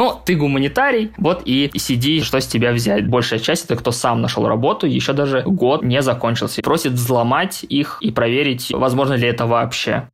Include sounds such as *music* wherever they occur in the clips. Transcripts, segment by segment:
Но ты гуманитарий, вот и сиди, что с тебя взять. Большая часть это кто сам нашел работу, еще даже год не закончился. Просит взломать их и проверить, возможно ли это вообще.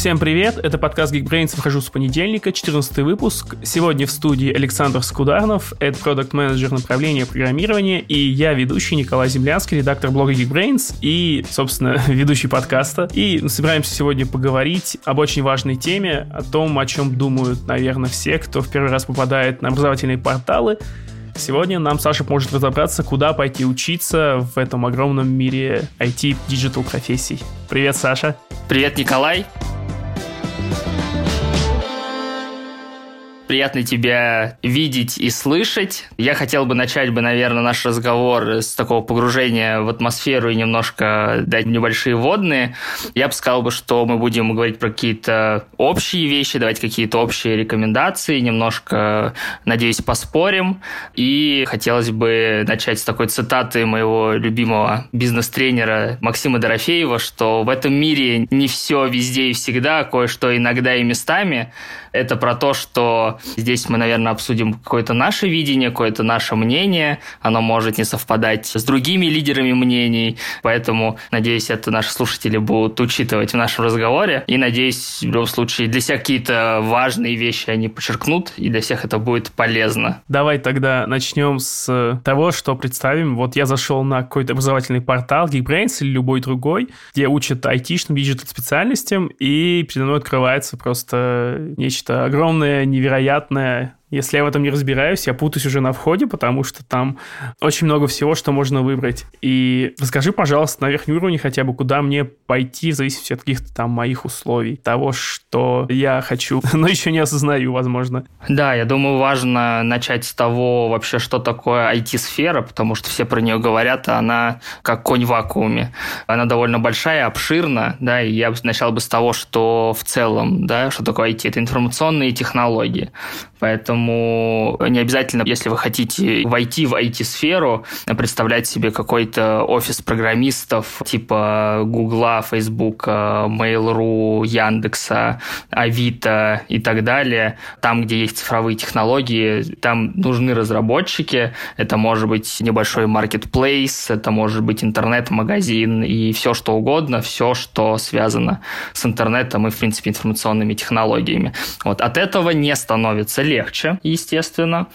Всем привет, это подкаст Geekbrains, выхожу с понедельника, 14 выпуск. Сегодня в студии Александр Скударнов, это продукт менеджер направления программирования, и я ведущий Николай Землянский, редактор блога Geekbrains и, собственно, *laughs* ведущий подкаста. И собираемся сегодня поговорить об очень важной теме, о том, о чем думают, наверное, все, кто в первый раз попадает на образовательные порталы, Сегодня нам Саша может разобраться, куда пойти учиться в этом огромном мире IT-digital профессий. Привет, Саша. Привет, Николай. Приятно тебя видеть и слышать. Я хотел бы начать бы, наверное, наш разговор с такого погружения в атмосферу и немножко дать небольшие вводные. Я бы сказал бы, что мы будем говорить про какие-то общие вещи, давать какие-то общие рекомендации, немножко, надеюсь, поспорим. И хотелось бы начать с такой цитаты моего любимого бизнес-тренера Максима Дорофеева, что в этом мире не все везде и всегда, кое-что иногда и местами. Это про то, что здесь мы, наверное, обсудим какое-то наше видение, какое-то наше мнение. Оно может не совпадать с другими лидерами мнений. Поэтому, надеюсь, это наши слушатели будут учитывать в нашем разговоре. И, надеюсь, в любом случае, для всех какие-то важные вещи они подчеркнут, и для всех это будет полезно. Давай тогда начнем с того, что представим. Вот я зашел на какой-то образовательный портал Geekbrains или любой другой, где учат айтишным, digital специальностям, и передо мной открывается просто нечто огромное, невероятное, приятное если я в этом не разбираюсь, я путаюсь уже на входе, потому что там очень много всего, что можно выбрать. И расскажи, пожалуйста, на верхнем уровне хотя бы, куда мне пойти в зависимости от каких-то там моих условий, того, что я хочу, *laughs* но еще не осознаю, возможно. Да, я думаю, важно начать с того вообще, что такое IT-сфера, потому что все про нее говорят, а она как конь в вакууме. Она довольно большая, обширна, да, и я начал бы с того, что в целом, да, что такое IT, это информационные технологии. Поэтому не обязательно, если вы хотите войти в IT-сферу, представлять себе какой-то офис программистов типа Гугла, Фейсбука, Mail.ru, Яндекса, Авито и так далее. Там, где есть цифровые технологии, там нужны разработчики. Это может быть небольшой marketplace, это может быть интернет-магазин и все что угодно, все, что связано с интернетом и, в принципе, информационными технологиями. Вот от этого не становится легче, естественно,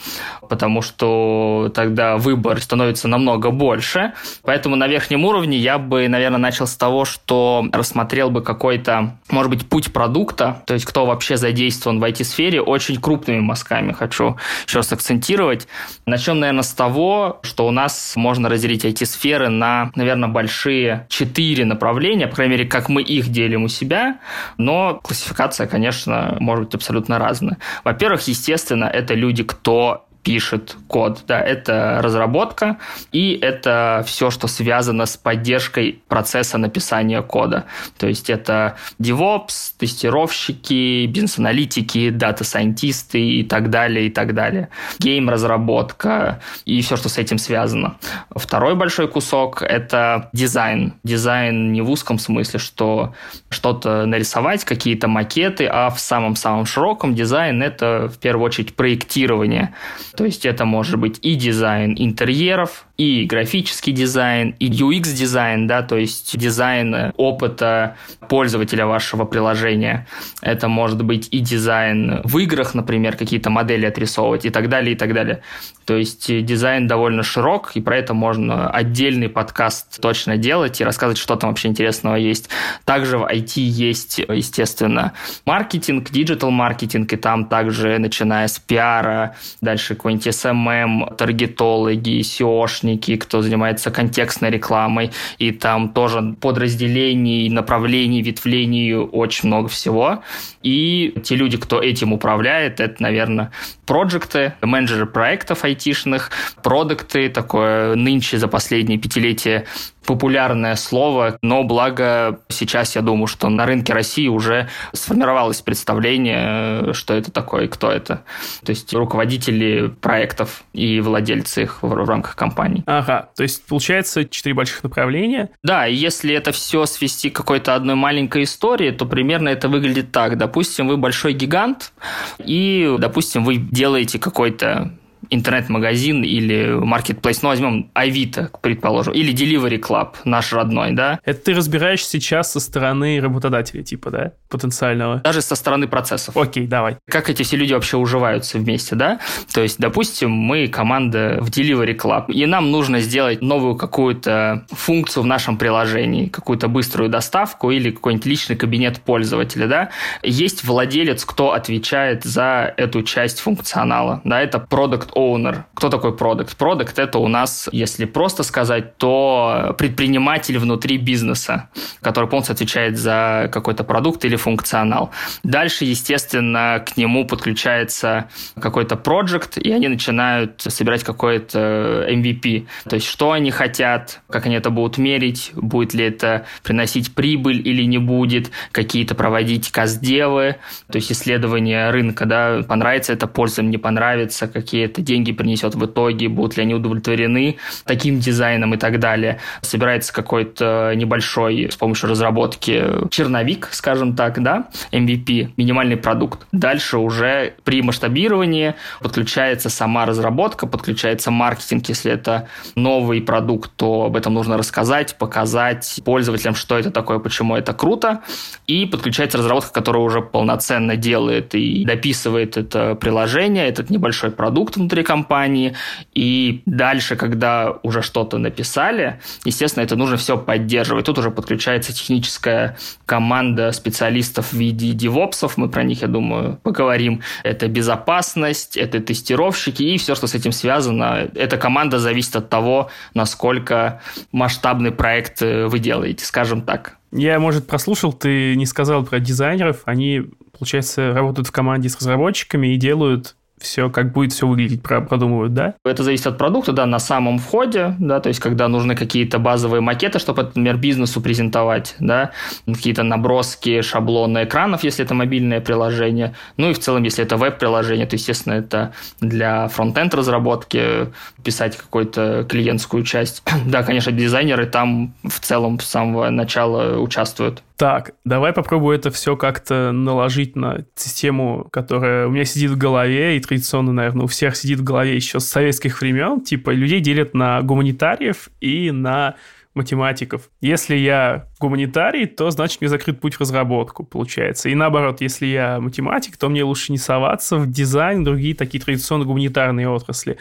потому что тогда выбор становится намного больше. Поэтому на верхнем уровне я бы, наверное, начал с того, что рассмотрел бы какой-то, может быть, путь продукта, то есть кто вообще задействован в IT-сфере, очень крупными мазками хочу еще раз акцентировать. Начнем, наверное, с того, что у нас можно разделить IT-сферы на, наверное, большие четыре направления, по крайней мере, как мы их делим у себя, но классификация, конечно, может быть абсолютно разная. Во-первых, естественно, это люди, кто пишет код. Да, это разработка, и это все, что связано с поддержкой процесса написания кода. То есть это DevOps, тестировщики, бизнес-аналитики, дата-сайентисты и так далее, и так далее. Game-разработка и все, что с этим связано. Второй большой кусок – это дизайн. Дизайн не в узком смысле, что что-то нарисовать, какие-то макеты, а в самом-самом широком дизайн – это в первую очередь проектирование то есть это может быть и дизайн интерьеров, и графический дизайн, и UX-дизайн, да, то есть дизайн опыта пользователя вашего приложения. Это может быть и дизайн в играх, например, какие-то модели отрисовывать и так далее, и так далее. То есть дизайн довольно широк, и про это можно отдельный подкаст точно делать и рассказывать, что там вообще интересного есть. Также в IT есть, естественно, маркетинг, digital-маркетинг, и там также, начиная с пиара, дальше какой-нибудь SMM, таргетологи, SEO, SEO шники, кто занимается контекстной рекламой, и там тоже подразделений, направлений, ветвлений очень много всего. И те люди, кто этим управляет, это, наверное, проекты, менеджеры проектов айтишных, продукты, такое нынче за последние пятилетия популярное слово, но благо сейчас я думаю, что на рынке России уже сформировалось представление, что это такое и кто это. То есть руководители проектов и владельцы их в, в рамках компаний. Ага, то есть получается четыре больших направления. Да, и если это все свести к какой-то одной маленькой истории, то примерно это выглядит так. Допустим, вы большой гигант, и, допустим, вы делаете какой-то интернет-магазин или маркетплейс, ну, возьмем Авито, предположим, или Delivery Club, наш родной, да? Это ты разбираешь сейчас со стороны работодателя, типа, да, потенциального? Даже со стороны процессов. Окей, давай. Как эти все люди вообще уживаются вместе, да? То есть, допустим, мы команда в Delivery Club, и нам нужно сделать новую какую-то функцию в нашем приложении, какую-то быструю доставку или какой-нибудь личный кабинет пользователя, да? Есть владелец, кто отвечает за эту часть функционала, да, это продукт owner. Кто такой продукт? Продукт это у нас, если просто сказать, то предприниматель внутри бизнеса, который полностью отвечает за какой-то продукт или функционал. Дальше, естественно, к нему подключается какой-то проект, и они начинают собирать какой-то MVP. То есть, что они хотят, как они это будут мерить, будет ли это приносить прибыль или не будет, какие-то проводить каздевы, то есть исследования рынка, да, понравится это пользователям, не понравится, какие-то деньги принесет в итоге, будут ли они удовлетворены таким дизайном и так далее. Собирается какой-то небольшой с помощью разработки черновик, скажем так, да, MVP, минимальный продукт. Дальше уже при масштабировании подключается сама разработка, подключается маркетинг, если это новый продукт, то об этом нужно рассказать, показать пользователям, что это такое, почему это круто, и подключается разработка, которая уже полноценно делает и дописывает это приложение, этот небольшой продукт внутри компании, и дальше, когда уже что-то написали, естественно, это нужно все поддерживать. Тут уже подключается техническая команда специалистов в виде девопсов, мы про них, я думаю, поговорим. Это безопасность, это тестировщики и все, что с этим связано. Эта команда зависит от того, насколько масштабный проект э, вы делаете, скажем так. Я, может, прослушал, ты не сказал про дизайнеров. Они, получается, работают в команде с разработчиками и делают все, как будет все выглядеть, продумывают, да? Это зависит от продукта, да, на самом входе, да, то есть когда нужны какие-то базовые макеты, чтобы, например, бизнесу презентовать, да, какие-то наброски, шаблоны экранов, если это мобильное приложение, ну и в целом, если это веб-приложение, то, естественно, это для фронтенд разработки, писать какую-то клиентскую часть. *clears throat* да, конечно, дизайнеры там в целом с самого начала участвуют. Так, давай попробую это все как-то наложить на систему, которая у меня сидит в голове, и традиционно, наверное, у всех сидит в голове еще с советских времен. Типа, людей делят на гуманитариев и на математиков. Если я гуманитарий, то значит мне закрыт путь в разработку, получается. И наоборот, если я математик, то мне лучше не соваться в дизайн, другие такие традиционно гуманитарные отрасли.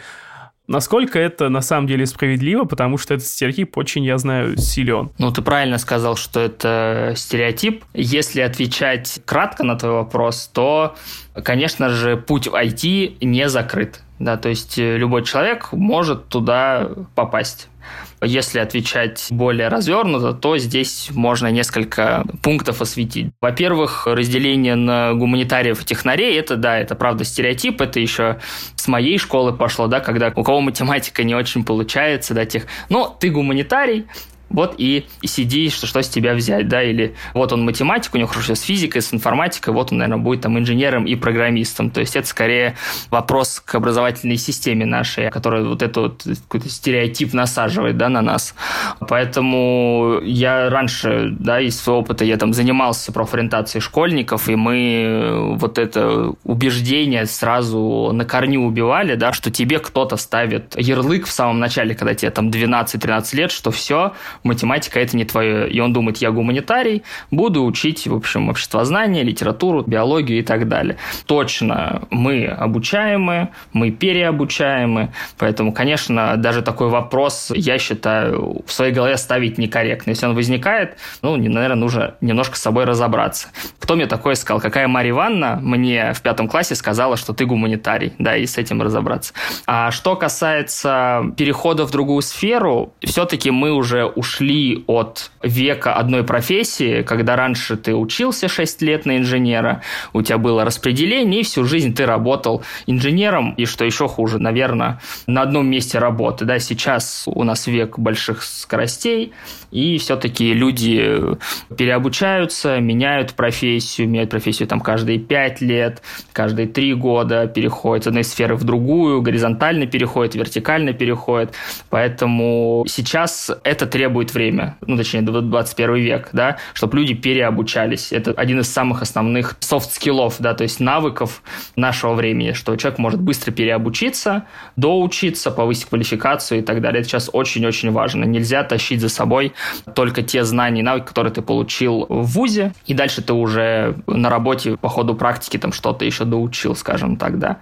Насколько это на самом деле справедливо, потому что этот стереотип очень, я знаю, силен. Ну, ты правильно сказал, что это стереотип. Если отвечать кратко на твой вопрос, то, конечно же, путь в IT не закрыт. Да, то есть э, любой человек может туда попасть. Если отвечать более развернуто, то здесь можно несколько пунктов осветить. Во-первых, разделение на гуманитариев и технарей, это да, это правда стереотип, это еще с моей школы пошло, да, когда у кого математика не очень получается, да, тех, ну, ты гуманитарий, вот и, сиди, что, что с тебя взять, да, или вот он математик, у него хорошо с физикой, с информатикой, вот он, наверное, будет там инженером и программистом. То есть это скорее вопрос к образовательной системе нашей, которая вот этот вот какой-то стереотип насаживает, да, на нас. Поэтому я раньше, да, из своего опыта я там занимался профориентацией школьников, и мы вот это убеждение сразу на корню убивали, да, что тебе кто-то ставит ярлык в самом начале, когда тебе там 12-13 лет, что все, математика это не твое. И он думает, я гуманитарий, буду учить, в общем, обществознание, литературу, биологию и так далее. Точно, мы обучаемы, мы переобучаемы, поэтому, конечно, даже такой вопрос, я считаю, в своей голове ставить некорректно. Если он возникает, ну, наверное, нужно немножко с собой разобраться. Кто мне такое сказал? Какая Марья Ивановна мне в пятом классе сказала, что ты гуманитарий? Да, и с этим разобраться. А что касается перехода в другую сферу, все-таки мы уже ушли ушли от века одной профессии, когда раньше ты учился 6 лет на инженера, у тебя было распределение, и всю жизнь ты работал инженером, и что еще хуже, наверное, на одном месте работы. Да, сейчас у нас век больших скоростей, и все-таки люди переобучаются, меняют профессию, меняют профессию там каждые 5 лет, каждые 3 года, переходят с одной сферы в другую, горизонтально переходят, вертикально переходят. Поэтому сейчас это требует время, ну, точнее, 21 век, да, чтобы люди переобучались. Это один из самых основных soft skill ов, да, то есть навыков нашего времени, что человек может быстро переобучиться, доучиться, повысить квалификацию и так далее. Это сейчас очень-очень важно. Нельзя тащить за собой только те знания и навыки, которые ты получил в ВУЗе, и дальше ты уже на работе по ходу практики там что-то еще доучил, скажем так, да.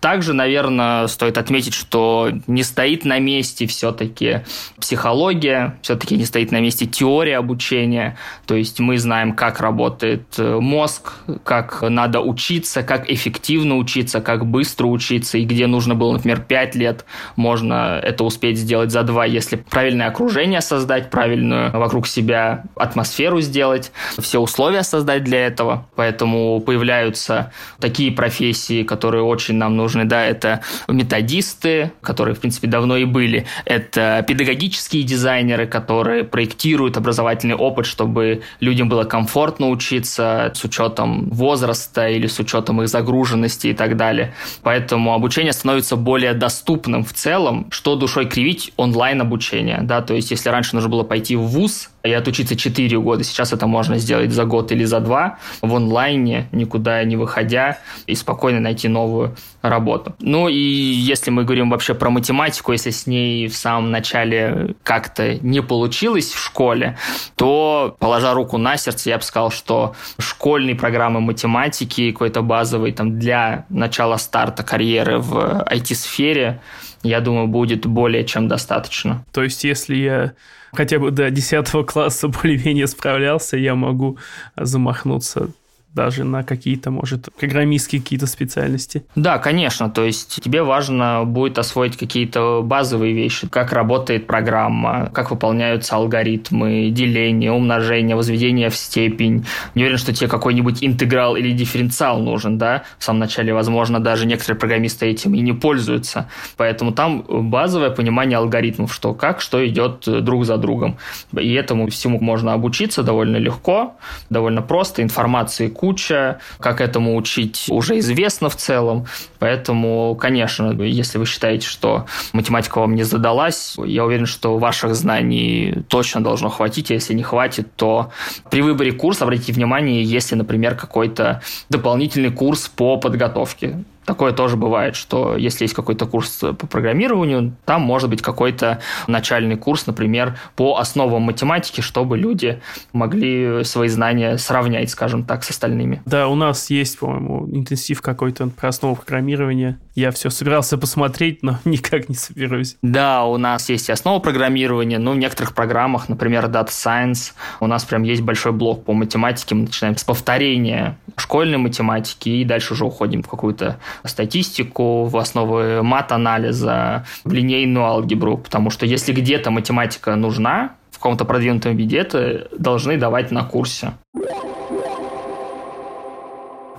Также, наверное, стоит отметить, что не стоит на месте все-таки психология, все-таки не стоит на месте теория обучения. То есть мы знаем, как работает э, мозг, как надо учиться, как эффективно учиться, как быстро учиться, и где нужно было, например, 5 лет, можно это успеть сделать за 2, если правильное окружение создать, правильную вокруг себя атмосферу сделать, все условия создать для этого. Поэтому появляются такие профессии, которые очень нам нужны нужны, да, это методисты, которые, в принципе, давно и были, это педагогические дизайнеры, которые проектируют образовательный опыт, чтобы людям было комфортно учиться с учетом возраста или с учетом их загруженности и так далее. Поэтому обучение становится более доступным в целом, что душой кривить онлайн обучение, да, то есть если раньше нужно было пойти в ВУЗ, и отучиться 4 года. Сейчас это можно сделать за год или за два в онлайне, никуда не выходя, и спокойно найти новую работу. Ну и если мы говорим вообще про математику, если с ней в самом начале как-то не получилось в школе, то, положа руку на сердце, я бы сказал, что школьные программы математики, какой-то базовый там для начала старта карьеры в IT-сфере, я думаю, будет более чем достаточно. То есть, если я хотя бы до 10 класса более-менее справлялся, я могу замахнуться даже на какие-то, может, программистские какие-то специальности. Да, конечно. То есть тебе важно будет освоить какие-то базовые вещи, как работает программа, как выполняются алгоритмы, деление, умножение, возведение в степень. Не уверен, что тебе какой-нибудь интеграл или дифференциал нужен, да. В самом начале, возможно, даже некоторые программисты этим и не пользуются. Поэтому там базовое понимание алгоритмов, что как, что идет друг за другом. И этому всему можно обучиться довольно легко, довольно просто. Информации куча, как этому учить уже известно в целом. Поэтому, конечно, если вы считаете, что математика вам не задалась, я уверен, что ваших знаний точно должно хватить. Если не хватит, то при выборе курса обратите внимание, если, например, какой-то дополнительный курс по подготовке Такое тоже бывает, что если есть какой-то курс по программированию, там может быть какой-то начальный курс, например, по основам математики, чтобы люди могли свои знания сравнять, скажем так, с остальными. Да, у нас есть, по-моему, интенсив какой-то про основу программирования. Я все собирался посмотреть, но *laughs* никак не соберусь. Да, у нас есть и основа программирования, но в некоторых программах, например, Data Science, у нас прям есть большой блок по математике. Мы начинаем с повторения школьной математики и дальше уже уходим в какую-то статистику, в основы мат-анализа, в линейную алгебру, потому что если где-то математика нужна, в каком-то продвинутом виде, это должны давать на курсе.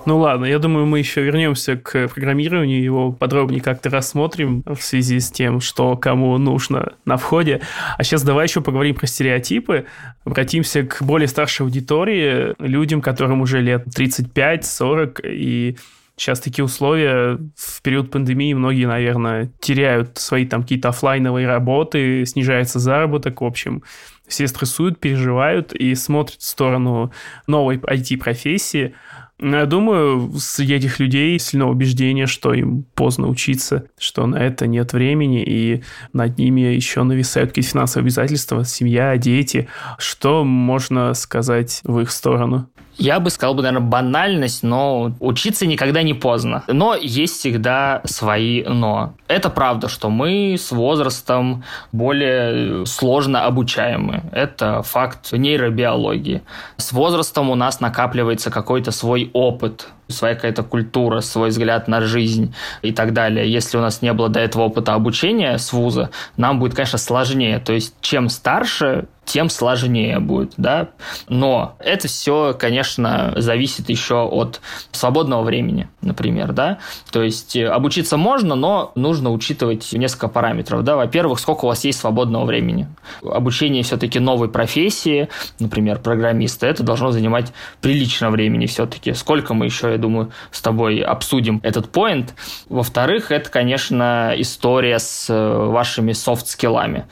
Ну ладно, я думаю, мы еще вернемся к программированию, его подробнее как-то рассмотрим в связи с тем, что кому нужно на входе. А сейчас давай еще поговорим про стереотипы. Обратимся к более старшей аудитории, людям, которым уже лет 35-40, и Сейчас такие условия, в период пандемии многие, наверное, теряют свои там какие-то офлайновые работы, снижается заработок, в общем, все стрессуют, переживают и смотрят в сторону новой IT-профессии. Я думаю, среди этих людей сильно убеждение, что им поздно учиться, что на это нет времени, и над ними еще нависают какие-то финансовые обязательства, семья, дети. Что можно сказать в их сторону? Я бы сказал, бы, наверное, банальность, но учиться никогда не поздно. Но есть всегда свои «но». Это правда, что мы с возрастом более сложно обучаемы. Это факт нейробиологии. С возрастом у нас накапливается какой-то свой опыт, своя какая-то культура, свой взгляд на жизнь и так далее. Если у нас не было до этого опыта обучения с вуза, нам будет, конечно, сложнее. То есть, чем старше, тем сложнее будет, да. Но это все, конечно, зависит еще от свободного времени, например, да. То есть э, обучиться можно, но нужно учитывать несколько параметров, да. Во-первых, сколько у вас есть свободного времени. Обучение все-таки новой профессии, например, программиста, это должно занимать прилично времени все-таки. Сколько мы еще, я думаю, с тобой обсудим этот поинт. Во-вторых, это, конечно, история с э, вашими софт-скиллами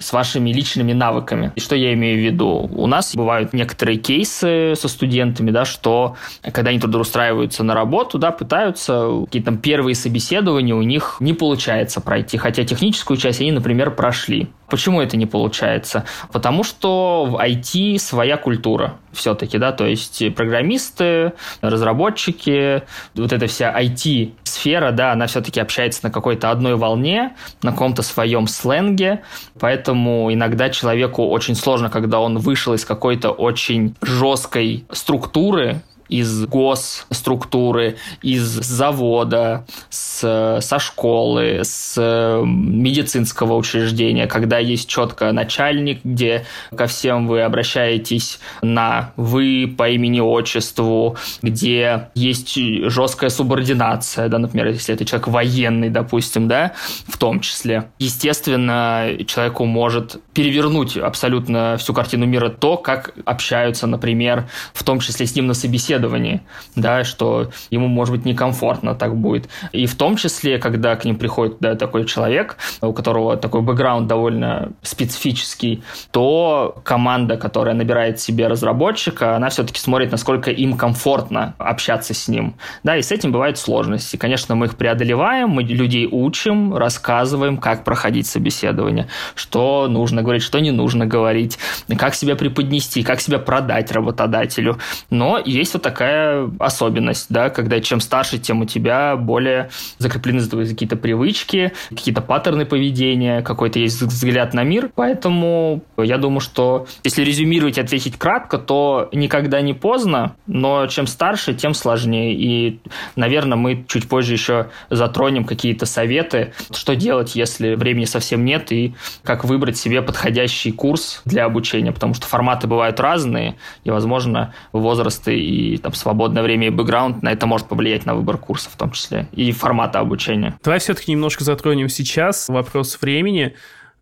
с вашими личными навыками. И что я имею в виду? У нас бывают некоторые кейсы со студентами, да, что когда они трудоустраиваются на работу, да, пытаются, какие-то там первые собеседования у них не получается пройти, хотя техническую часть они, например, прошли. Почему это не получается? Потому что в IT своя культура все-таки, да, то есть программисты, разработчики, вот эта вся IT-сфера, да, она все-таки общается на какой-то одной волне, на каком-то своем сленге, поэтому иногда человеку очень сложно, когда он вышел из какой-то очень жесткой структуры, из госструктуры, из завода, с, со школы, с медицинского учреждения, когда есть четко начальник, где ко всем вы обращаетесь на «вы» по имени-отчеству, где есть жесткая субординация, да, например, если это человек военный, допустим, да, в том числе. Естественно, человеку может перевернуть абсолютно всю картину мира то, как общаются, например, в том числе с ним на собеседовании собеседовании, да, что ему, может быть, некомфортно так будет. И в том числе, когда к ним приходит да, такой человек, у которого такой бэкграунд довольно специфический, то команда, которая набирает себе разработчика, она все-таки смотрит, насколько им комфортно общаться с ним. Да, и с этим бывают сложности. Конечно, мы их преодолеваем, мы людей учим, рассказываем, как проходить собеседование, что нужно говорить, что не нужно говорить, как себя преподнести, как себя продать работодателю. Но есть вот такая особенность, да, когда чем старше, тем у тебя более закреплены какие-то привычки, какие-то паттерны поведения, какой-то есть взгляд на мир. Поэтому я думаю, что если резюмировать ответить кратко, то никогда не поздно, но чем старше, тем сложнее. И, наверное, мы чуть позже еще затронем какие-то советы, что делать, если времени совсем нет, и как выбрать себе подходящий курс для обучения, потому что форматы бывают разные, и, возможно, возрасты и там свободное время и бэкграунд, на это может повлиять на выбор курса в том числе и формата обучения. Давай все-таки немножко затронем сейчас вопрос времени.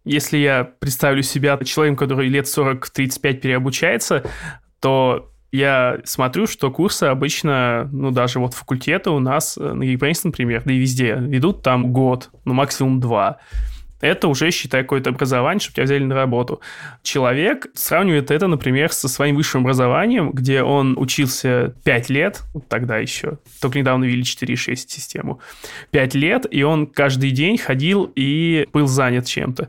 Если я представлю себя человеком, который лет 40-35 переобучается, то я смотрю, что курсы обычно, ну, даже вот факультеты у нас э, на Geekbrains, например, да и везде, ведут там год, ну, максимум два это уже, считай, какое-то образование, чтобы тебя взяли на работу. Человек сравнивает это, например, со своим высшим образованием, где он учился 5 лет, тогда еще, только недавно ввели 4.6 систему, 5 лет, и он каждый день ходил и был занят чем-то.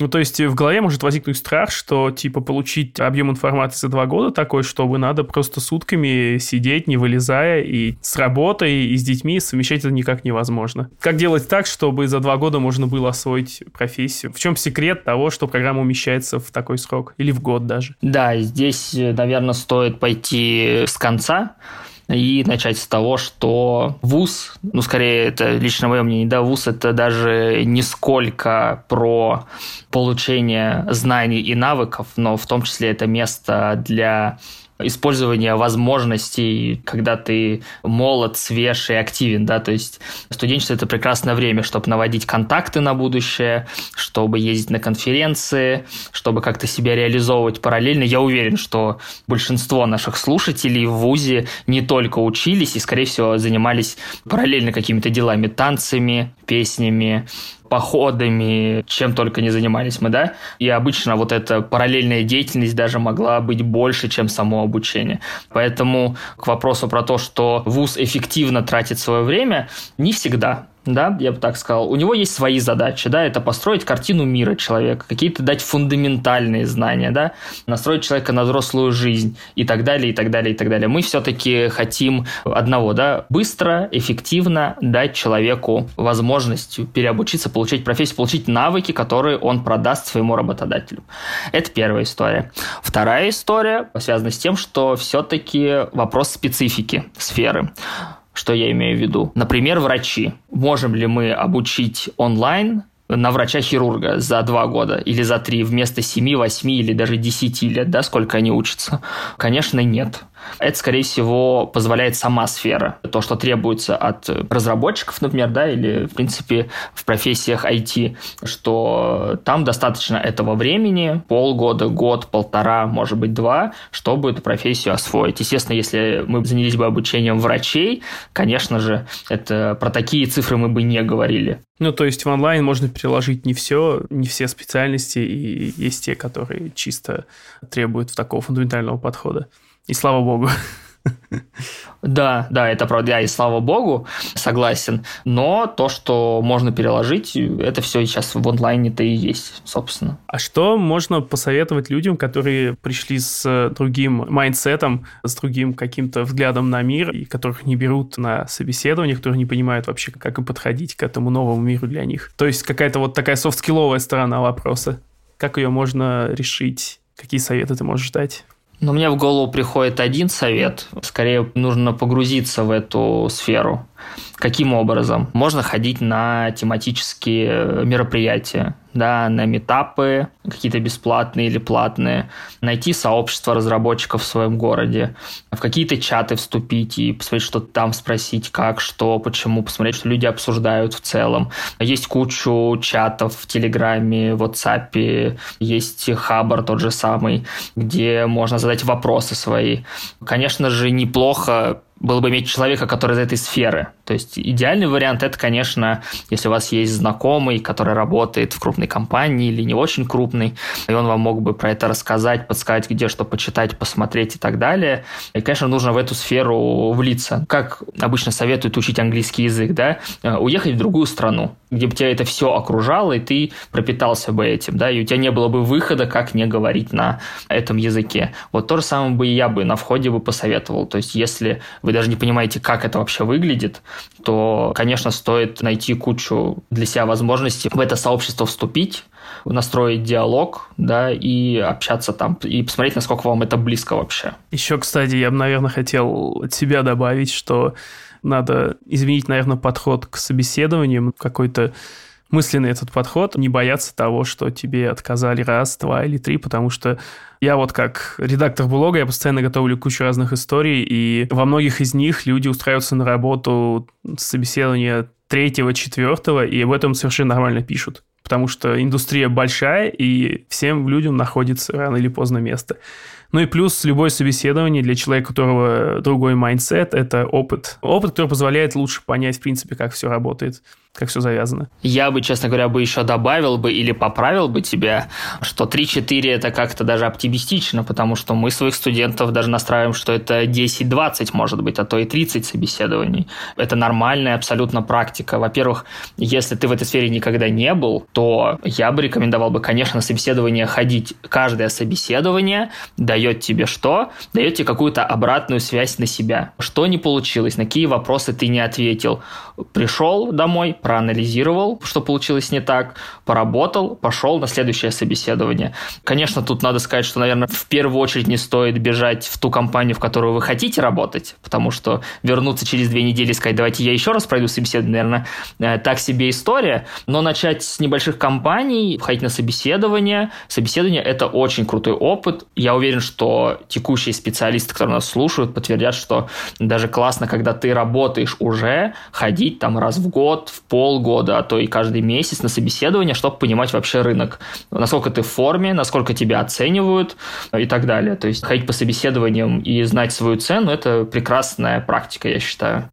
Ну, то есть в голове может возникнуть страх, что, типа, получить объем информации за два года такой, чтобы надо просто сутками сидеть, не вылезая, и с работой, и с детьми совмещать это никак невозможно. Как делать так, чтобы за два года можно было освоить профессию? В чем секрет того, что программа умещается в такой срок? Или в год даже? Да, здесь, наверное, стоит пойти с конца, и начать с того, что ВУЗ, ну, скорее, это лично мое мнение, да, ВУЗ это даже не сколько про получение знаний и навыков, но в том числе это место для использование возможностей, когда ты молод, свеж и активен, да, то есть студенчество – это прекрасное время, чтобы наводить контакты на будущее, чтобы ездить на конференции, чтобы как-то себя реализовывать параллельно. Я уверен, что большинство наших слушателей в ВУЗе не только учились и, скорее всего, занимались параллельно какими-то делами, танцами, песнями, походами, чем только не занимались мы, да, и обычно вот эта параллельная деятельность даже могла быть больше, чем само обучение. Поэтому к вопросу про то, что ВУЗ эффективно тратит свое время, не всегда да, я бы так сказал, у него есть свои задачи, да, это построить картину мира человека, какие-то дать фундаментальные знания, да, настроить человека на взрослую жизнь и так далее, и так далее, и так далее. Мы все-таки хотим одного, да, быстро, эффективно дать человеку возможность переобучиться, получить профессию, получить навыки, которые он продаст своему работодателю. Это первая история. Вторая история связана с тем, что все-таки вопрос специфики сферы. Что я имею в виду? Например, врачи. Можем ли мы обучить онлайн на врача-хирурга за два года или за три вместо семи, восьми или даже десяти лет, да, сколько они учатся? Конечно, нет. Это, скорее всего, позволяет сама сфера. То, что требуется от разработчиков, например, да, или, в принципе, в профессиях IT, что там достаточно этого времени, полгода, год, полтора, может быть, два, чтобы эту профессию освоить. Естественно, если мы занялись бы обучением врачей, конечно же, это про такие цифры мы бы не говорили. Ну, то есть в онлайн можно переложить не все, не все специальности, и есть те, которые чисто требуют такого фундаментального подхода. И слава богу. Да, да, это правда, я и слава богу, согласен. Но то, что можно переложить, это все сейчас в онлайне-то и есть, собственно. А что можно посоветовать людям, которые пришли с другим mindset ом, с другим каким-то взглядом на мир, и которых не берут на собеседование, которые не понимают вообще, как им подходить к этому новому миру для них? То есть какая-то вот такая soft skill овая сторона вопроса. Как ее можно решить? Какие советы ты можешь дать? Но мне в голову приходит один совет. Скорее нужно погрузиться в эту сферу. Каким образом? Можно ходить на тематические мероприятия, да, на метапы, какие-то бесплатные или платные, найти сообщество разработчиков в своем городе, в какие-то чаты вступить и посмотреть, что там спросить, как, что, почему, посмотреть, что люди обсуждают в целом. Есть кучу чатов в Телеграме, в WhatsApp, есть Хабар тот же самый, где можно задать вопросы свои. Конечно же, неплохо было бы иметь человека, который из этой сферы. То есть идеальный вариант это, конечно, если у вас есть знакомый, который работает в крупной компании или не очень крупный, и он вам мог бы про это рассказать, подсказать, где что почитать, посмотреть и так далее. И, конечно, нужно в эту сферу влиться. Как обычно советуют учить английский язык, да, э, уехать в другую страну, где бы тебя это все окружало, и ты пропитался бы этим, да, и у тебя не было бы выхода, как не говорить на этом языке. Вот то же самое бы и я бы на входе бы посоветовал. То есть, если вы вы даже не понимаете, как это вообще выглядит, то, конечно, стоит найти кучу для себя возможностей в это сообщество вступить, настроить диалог, да, и общаться там, и посмотреть, насколько вам это близко вообще. Еще, кстати, я бы, наверное, хотел от себя добавить, что надо изменить, наверное, подход к собеседованиям, какой-то мысленный этот подход, не бояться того, что тебе отказали раз, два или три, потому что я вот как редактор блога, я постоянно готовлю кучу разных историй, и во многих из них люди устраиваются на работу с собеседования третьего, четвертого, и об этом совершенно нормально пишут. Потому что индустрия большая, и всем людям находится рано или поздно место. Ну и плюс любое собеседование для человека, у которого другой mindset, это опыт. Опыт, который позволяет лучше понять, в принципе, как все работает как все завязано. Я бы, честно говоря, бы еще добавил бы или поправил бы тебя, что 3-4 это как-то даже оптимистично, потому что мы своих студентов даже настраиваем, что это 10-20 может быть, а то и 30 собеседований. Это нормальная абсолютно практика. Во-первых, если ты в этой сфере никогда не был, то я бы рекомендовал бы, конечно, на собеседование ходить. Каждое собеседование дает тебе что? Дает тебе какую-то обратную связь на себя. Что не получилось, на какие вопросы ты не ответил. Пришел домой, проанализировал, что получилось не так, поработал, пошел на следующее собеседование. Конечно, тут надо сказать, что, наверное, в первую очередь не стоит бежать в ту компанию, в которую вы хотите работать, потому что вернуться через две недели и сказать, давайте я еще раз пройду собеседование, наверное, э, так себе история. Но начать с небольших компаний, ходить на собеседование. Собеседование – это очень крутой опыт. Я уверен, что текущие специалисты, которые нас слушают, подтвердят, что даже классно, когда ты работаешь уже, ходить там раз в год, в полгода, а то и каждый месяц на собеседование, чтобы понимать вообще рынок. Насколько ты в форме, насколько тебя оценивают и так далее. То есть ходить по собеседованиям и знать свою цену – это прекрасная практика, я считаю.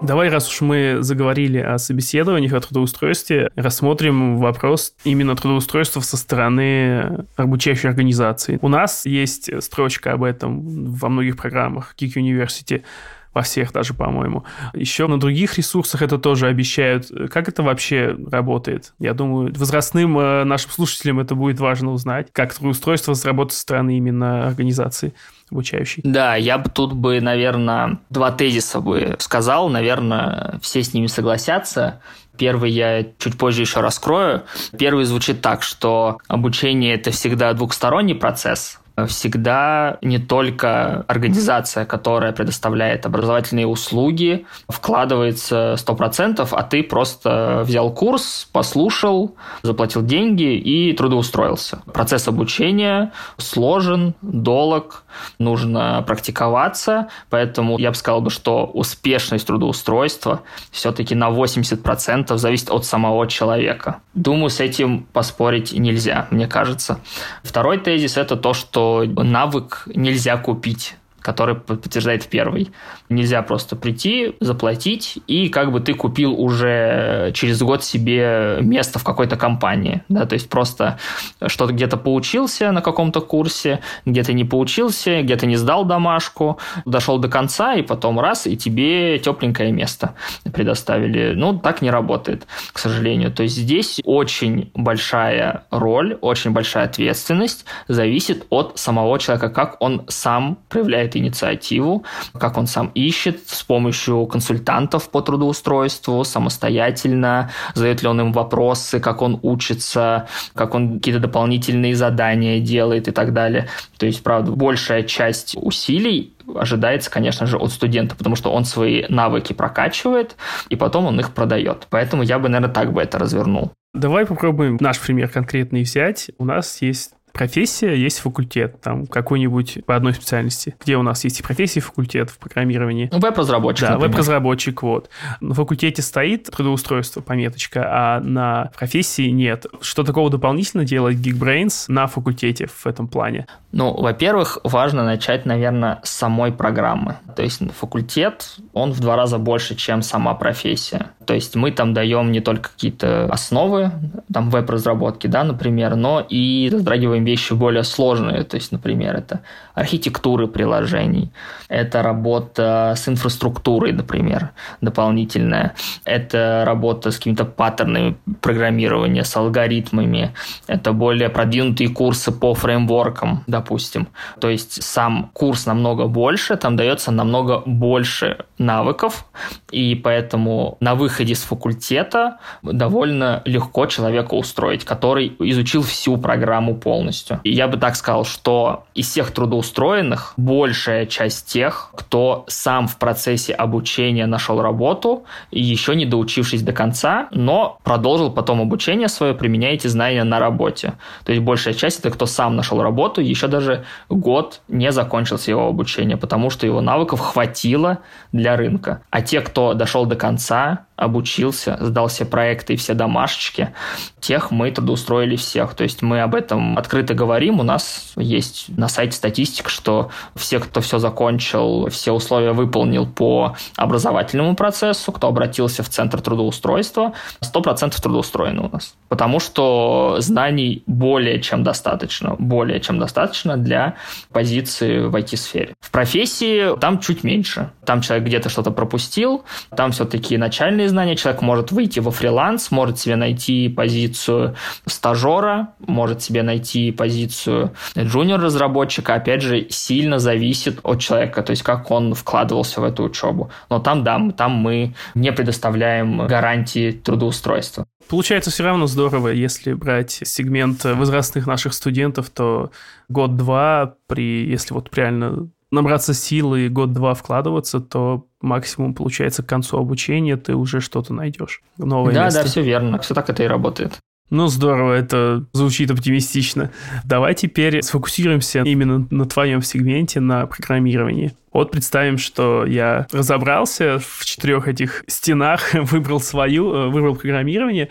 Давай, раз уж мы заговорили о собеседованиях, о трудоустройстве, рассмотрим вопрос именно трудоустройства со стороны обучающей организации. У нас есть строчка об этом во многих программах Geek University. Во всех даже, по-моему. Еще на других ресурсах это тоже обещают. Как это вообще работает? Я думаю, возрастным э, нашим слушателям это будет важно узнать, как трудоустройство разработать со стороны именно организации обучающий. Да, я бы тут бы, наверное, два тезиса бы сказал. Наверное, все с ними согласятся. Первый я чуть позже еще раскрою. Первый звучит так, что обучение – это всегда двухсторонний процесс, всегда не только организация, которая предоставляет образовательные услуги, вкладывается 100%, а ты просто взял курс, послушал, заплатил деньги и трудоустроился. Процесс обучения сложен, долг, нужно практиковаться, поэтому я бы сказал, бы, что успешность трудоустройства все-таки на 80% зависит от самого человека. Думаю, с этим поспорить нельзя, мне кажется. Второй тезис – это то, что навык нельзя купить который подтверждает первый. Нельзя просто прийти, заплатить, и как бы ты купил уже через год себе место в какой-то компании. Да? То есть просто что-то где-то поучился на каком-то курсе, где-то не поучился, где-то не сдал домашку, дошел до конца, и потом раз, и тебе тепленькое место предоставили. Ну, так не работает, к сожалению. То есть здесь очень большая роль, очень большая ответственность зависит от самого человека, как он сам проявляет инициативу, как он сам ищет с помощью консультантов по трудоустройству, самостоятельно, задает ли он им вопросы, как он учится, как он какие-то дополнительные задания делает и так далее. То есть, правда, большая часть усилий ожидается, конечно же, от студента, потому что он свои навыки прокачивает, и потом он их продает. Поэтому я бы, наверное, так бы это развернул. Давай попробуем наш пример конкретный взять. У нас есть профессия, есть факультет, там какой-нибудь по одной специальности, где у нас есть и профессия, и факультет в программировании. Ну, веб-разработчик, Да, веб-разработчик, вот. На факультете стоит трудоустройство, пометочка, а на профессии нет. Что такого дополнительно делать Geekbrains на факультете в этом плане? Ну, во-первых, важно начать, наверное, с самой программы. То есть факультет, он в два раза больше, чем сама профессия. То есть мы там даем не только какие-то основы, там веб-разработки, да, например, но и затрагиваем вещи более сложные. То есть, например, это архитектуры приложений, это работа с инфраструктурой, например, дополнительная, это работа с какими-то паттернами программирования, с алгоритмами, это более продвинутые курсы по фреймворкам, допустим. То есть сам курс намного больше, там дается намного больше навыков, и поэтому на выходе с факультета довольно легко человека устроить, который изучил всю программу полностью. И я бы так сказал, что из всех трудоустроенных большая часть тех, кто сам в процессе обучения нашел работу, еще не доучившись до конца, но продолжил потом обучение свое, применяя эти знания на работе. То есть большая часть это кто сам нашел работу, еще даже год не закончился его обучение, потому что его навыков хватило для рынка. А те, кто дошел до конца, обучился, сдал все проекты и все домашечки, тех мы трудоустроили всех. То есть мы об этом открыто говорим. У нас есть на сайте статистика, что все, кто все закончил, все условия выполнил по образовательному процессу, кто обратился в центр трудоустройства, 100% трудоустроены у нас. Потому что знаний более чем достаточно, более чем достаточно для позиции в IT-сфере. В профессии там чуть меньше. Там человек где-то что-то пропустил, там все-таки начальные знания, человек может выйти во фриланс, может себе найти позицию стажера, может себе найти позицию джуниор-разработчика, опять же, сильно зависит от человека, то есть как он вкладывался в эту учебу. Но там, да, там мы не предоставляем гарантии трудоустройства. Получается все равно здорово, если брать сегмент возрастных наших студентов, то год-два при, если вот реально набраться силы и год-два вкладываться, то максимум, получается, к концу обучения ты уже что-то найдешь. Новое да, место. да, все верно. Все так это и работает. Ну, здорово, это звучит оптимистично. Давай теперь сфокусируемся именно на твоем сегменте, на программировании. Вот представим, что я разобрался в четырех этих стенах, *laughs* выбрал свою, э, выбрал программирование,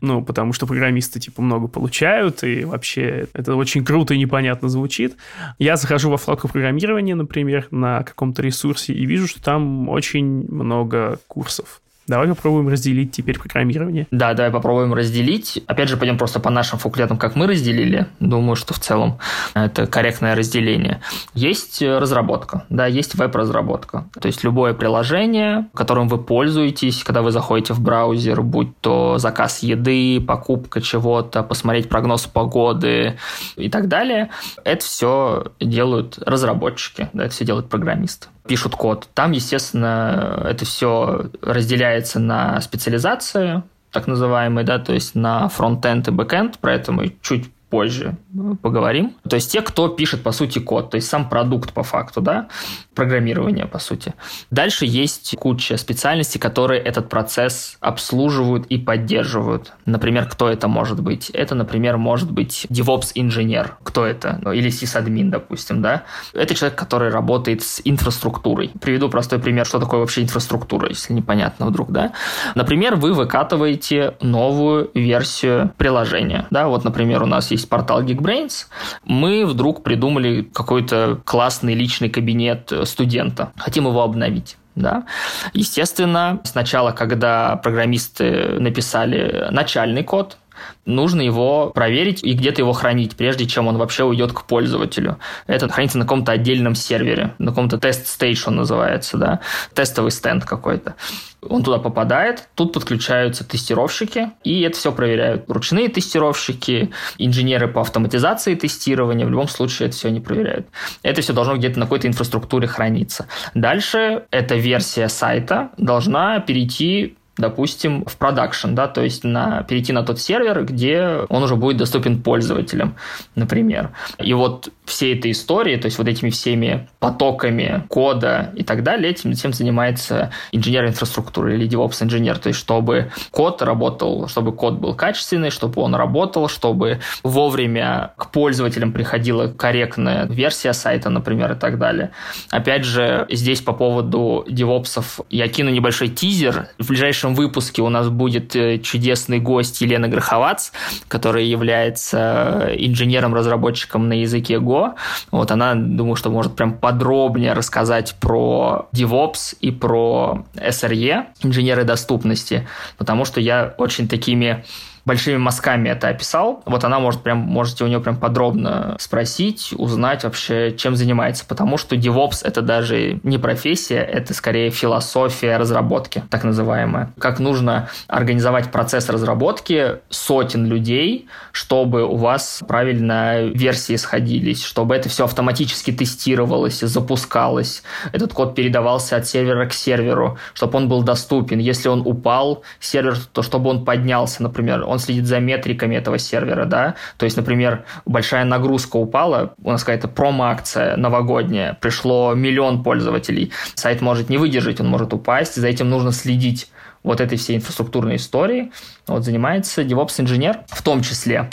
ну, потому что программисты, типа, много получают, и вообще это очень круто и непонятно звучит. Я захожу во вкладку программирования, например, на каком-то ресурсе, и вижу, что там очень много курсов Давай попробуем разделить теперь программирование. Да, давай попробуем разделить. Опять же, пойдем просто по нашим факультетам, как мы разделили. Думаю, что в целом это корректное разделение. Есть разработка, да, есть веб-разработка. То есть любое приложение, которым вы пользуетесь, когда вы заходите в браузер, будь то заказ еды, покупка чего-то, посмотреть прогноз погоды и так далее, это все делают разработчики, да, это все делают программисты пишут код. Там, естественно, это все разделяется на специализации, так называемые, да, то есть на фронтенд и бэкенд, про это мы чуть позже поговорим. То есть те, кто пишет, по сути, код, то есть сам продукт по факту, да, программирование, по сути. Дальше есть куча специальностей, которые этот процесс обслуживают и поддерживают. Например, кто это может быть? Это, например, может быть DevOps-инженер. Кто это? Ну, или сисадмин, допустим, да? Это человек, который работает с инфраструктурой. Приведу простой пример, что такое вообще инфраструктура, если непонятно вдруг, да? Например, вы выкатываете новую версию приложения, да? Вот, например, у нас есть портал Geekbrains, мы вдруг придумали какой-то классный личный кабинет студента. Хотим его обновить. Да? Естественно, сначала, когда программисты написали начальный код, нужно его проверить и где-то его хранить, прежде чем он вообще уйдет к пользователю. Это хранится на каком-то отдельном сервере, на каком-то тест-стейдж он называется, да, тестовый стенд какой-то. Он туда попадает, тут подключаются тестировщики, и это все проверяют. Ручные тестировщики, инженеры по автоматизации тестирования, в любом случае это все они проверяют. Это все должно где-то на какой-то инфраструктуре храниться. Дальше эта версия сайта должна перейти допустим, в продакшн, да, то есть на, перейти на тот сервер, где он уже будет доступен пользователям, например. И вот всей этой истории, то есть вот этими всеми потоками кода и так далее, этим всем занимается инженер инфраструктуры или DevOps инженер, то есть чтобы код работал, чтобы код был качественный, чтобы он работал, чтобы вовремя к пользователям приходила корректная версия сайта, например, и так далее. Опять же, здесь по поводу DevOps я кину небольшой тизер. В ближайшем следующем выпуске у нас будет э, чудесный гость Елена Гроховац, которая является э, инженером-разработчиком на языке Go. Вот она, думаю, что может прям подробнее рассказать про DevOps и про SRE, инженеры доступности, потому что я очень такими большими мазками это описал. Вот она может прям, можете у нее прям подробно спросить, узнать вообще, чем занимается, потому что DevOps это даже не профессия, это скорее философия разработки, так называемая. Как нужно организовать процесс разработки сотен людей, чтобы у вас правильно версии сходились, чтобы это все автоматически тестировалось, запускалось, этот код передавался от сервера к серверу, чтобы он был доступен. Если он упал, сервер, то чтобы он поднялся, например, он следит за метриками этого сервера, да, то есть, например, большая нагрузка упала, у нас какая-то промо-акция новогодняя, пришло миллион пользователей, сайт может не выдержать, он может упасть, за этим нужно следить вот этой всей инфраструктурной истории. Вот занимается DevOps-инженер в том числе.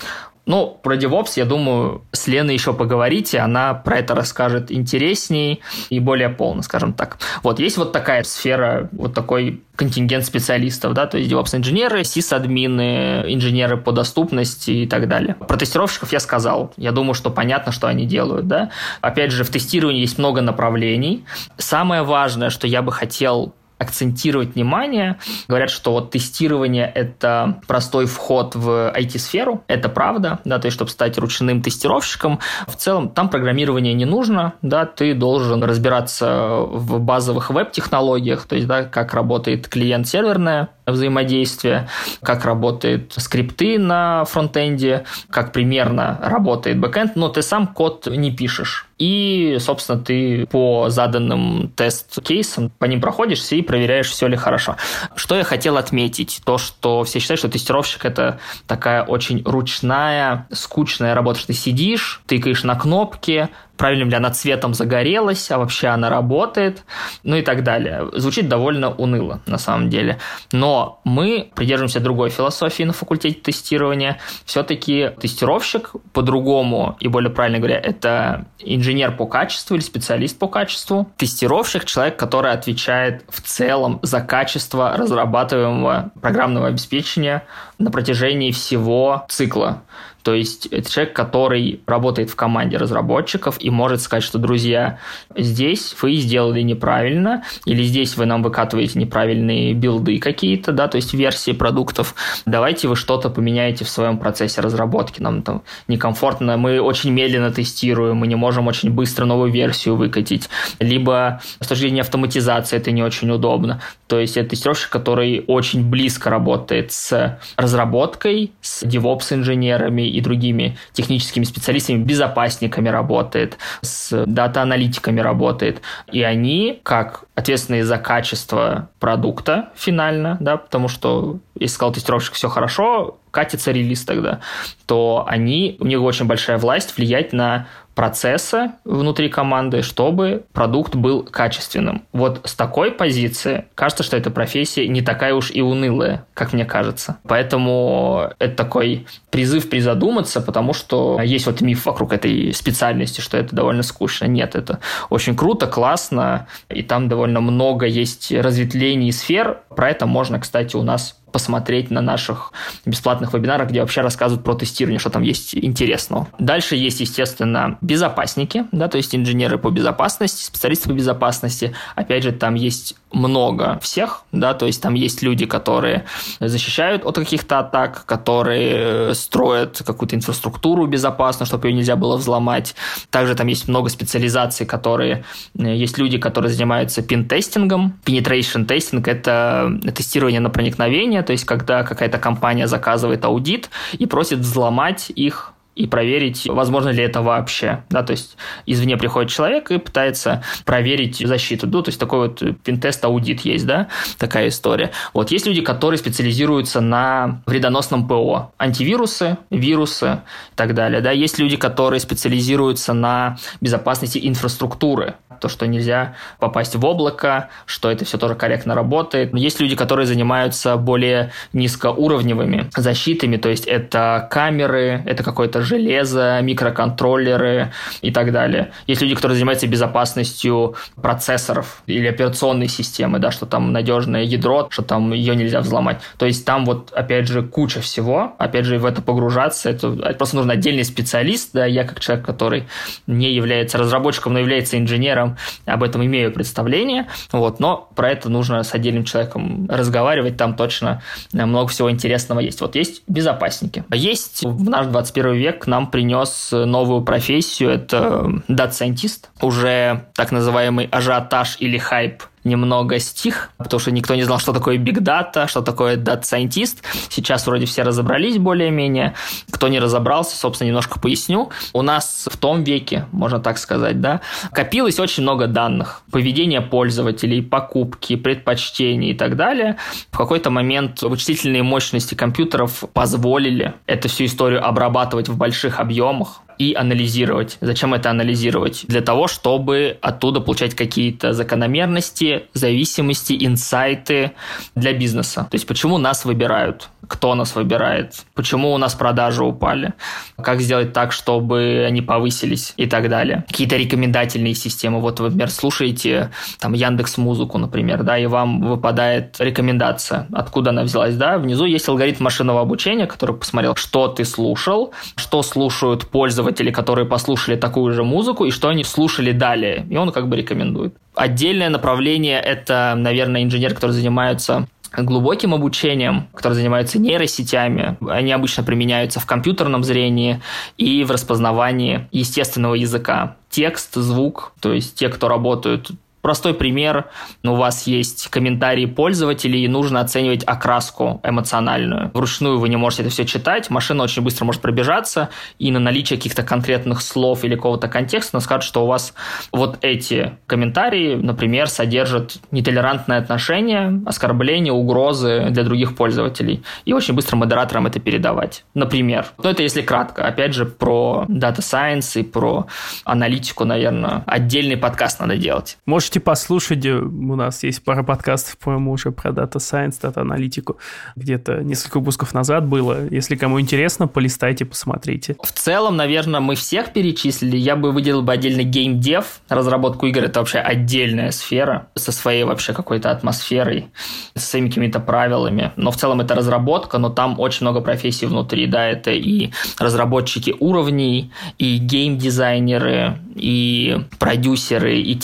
Ну, про DevOps, я думаю, с Леной еще поговорите, она про это расскажет интересней и более полно, скажем так. Вот, есть вот такая сфера, вот такой контингент специалистов, да, то есть DevOps-инженеры, сис-админы, инженеры по доступности и так далее. Про тестировщиков я сказал. Я думаю, что понятно, что они делают, да. Опять же, в тестировании есть много направлений. Самое важное, что я бы хотел акцентировать внимание. Говорят, что вот тестирование – это простой вход в IT-сферу. Это правда, да, то есть, чтобы стать ручным тестировщиком, в целом там программирование не нужно, да, ты должен разбираться в базовых веб-технологиях, то есть, да, как работает клиент-серверная взаимодействие, как работают скрипты на фронтенде, как примерно работает бэкенд, но ты сам код не пишешь. И, собственно, ты по заданным тест-кейсам по ним проходишься и проверяешь, все ли хорошо. Что я хотел отметить? То, что все считают, что тестировщик – это такая очень ручная, скучная работа, что ты сидишь, тыкаешь на кнопки, правильным ли она цветом загорелась, а вообще она работает, ну и так далее. Звучит довольно уныло на самом деле. Но мы придерживаемся другой философии на факультете тестирования. Все-таки тестировщик по-другому, и более правильно говоря, это инженер по качеству или специалист по качеству. Тестировщик – человек, который отвечает в целом за качество разрабатываемого программного обеспечения на протяжении всего цикла. То есть это человек, который работает в команде разработчиков и может сказать, что, друзья, здесь вы сделали неправильно, или здесь вы нам выкатываете неправильные билды какие-то, да, то есть версии продуктов, давайте вы что-то поменяете в своем процессе разработки, нам там некомфортно, мы очень медленно тестируем, мы не можем очень быстро новую версию выкатить, либо с точки зрения автоматизации это не очень удобно. То есть это тестировщик, который очень близко работает с разработкой, с DevOps-инженерами и другими техническими специалистами, безопасниками работает, с дата-аналитиками работает. И они, как ответственные за качество продукта финально, да, потому что если сказал тестировщик все хорошо, катится релиз тогда, то они, у них очень большая власть влиять на процесса внутри команды, чтобы продукт был качественным. Вот с такой позиции кажется, что эта профессия не такая уж и унылая, как мне кажется. Поэтому это такой призыв призадуматься, потому что есть вот миф вокруг этой специальности, что это довольно скучно. Нет, это очень круто, классно, и там довольно много есть разветвлений сфер. Про это можно, кстати, у нас посмотреть на наших бесплатных вебинарах, где вообще рассказывают про тестирование, что там есть интересного. Дальше есть, естественно, безопасники, да, то есть инженеры по безопасности, специалисты по безопасности. Опять же, там есть много всех, да, то есть там есть люди, которые защищают от каких-то атак, которые строят какую-то инфраструктуру безопасно, чтобы ее нельзя было взломать. Также там есть много специализаций, которые... Есть люди, которые занимаются пин-тестингом. Penetration тестинг – это тестирование на проникновение, то есть когда какая-то компания заказывает аудит и просит взломать их и проверить, возможно ли это вообще. Да, то есть извне приходит человек и пытается проверить защиту. Ну, то есть такой вот пинтест-аудит есть, да, такая история. Вот есть люди, которые специализируются на вредоносном ПО. Антивирусы, вирусы и так далее. Да. Есть люди, которые специализируются на безопасности инфраструктуры то, что нельзя попасть в облако, что это все тоже корректно работает. Но есть люди, которые занимаются более низкоуровневыми защитами, то есть это камеры, это какое-то железо, микроконтроллеры и так далее. Есть люди, которые занимаются безопасностью процессоров или операционной системы, да, что там надежное ядро, что там ее нельзя взломать. То есть там вот, опять же, куча всего, опять же, в это погружаться, это просто нужен отдельный специалист, да, я как человек, который не является разработчиком, но является инженером, инженером, об этом имею представление, вот, но про это нужно с отдельным человеком разговаривать, там точно много всего интересного есть. Вот есть безопасники. Есть в наш 21 век нам принес новую профессию, это дата-сайентист, уже так называемый ажиотаж или хайп немного стих, потому что никто не знал, что такое Big Data, что такое Data Scientist. Сейчас вроде все разобрались более-менее. Кто не разобрался, собственно, немножко поясню. У нас в том веке, можно так сказать, да, копилось очень много данных. Поведение пользователей, покупки, предпочтений и так далее. В какой-то момент вычислительные мощности компьютеров позволили эту всю историю обрабатывать в больших объемах, и анализировать. Зачем это анализировать? Для того, чтобы оттуда получать какие-то закономерности, зависимости, инсайты для бизнеса. То есть почему нас выбирают? кто нас выбирает, почему у нас продажи упали, как сделать так, чтобы они повысились и так далее. Какие-то рекомендательные системы. Вот вы, например, слушаете там Яндекс Музыку, например, да, и вам выпадает рекомендация, откуда она взялась, да. Внизу есть алгоритм машинного обучения, который посмотрел, что ты слушал, что слушают пользователи, которые послушали такую же музыку, и что они слушали далее. И он как бы рекомендует. Отдельное направление – это, наверное, инженер, который занимается глубоким обучением, который занимается нейросетями. Они обычно применяются в компьютерном зрении и в распознавании естественного языка. Текст, звук, то есть те, кто работают Простой пример. Ну, у вас есть комментарии пользователей, и нужно оценивать окраску эмоциональную. Вручную вы не можете это все читать, машина очень быстро может пробежаться, и на наличие каких-то конкретных слов или какого-то контекста она скажет, что у вас вот эти комментарии, например, содержат нетолерантное отношение, оскорбление, угрозы для других пользователей. И очень быстро модераторам это передавать. Например. Но это если кратко. Опять же, про Data Science и про аналитику, наверное, отдельный подкаст надо делать. Можете можете послушать, э, у нас есть пара подкастов, по-моему, уже про Data Science, Data аналитику, где-то несколько выпусков назад было. Если кому интересно, полистайте, посмотрите. В целом, наверное, мы всех перечислили. Я бы выделил бы отдельно геймдев. Разработку игр – это вообще отдельная сфера со своей вообще какой-то атмосферой, со своими какими-то правилами. Но в целом это разработка, но там очень много профессий внутри. Да, это и разработчики уровней, и геймдизайнеры, и продюсеры, и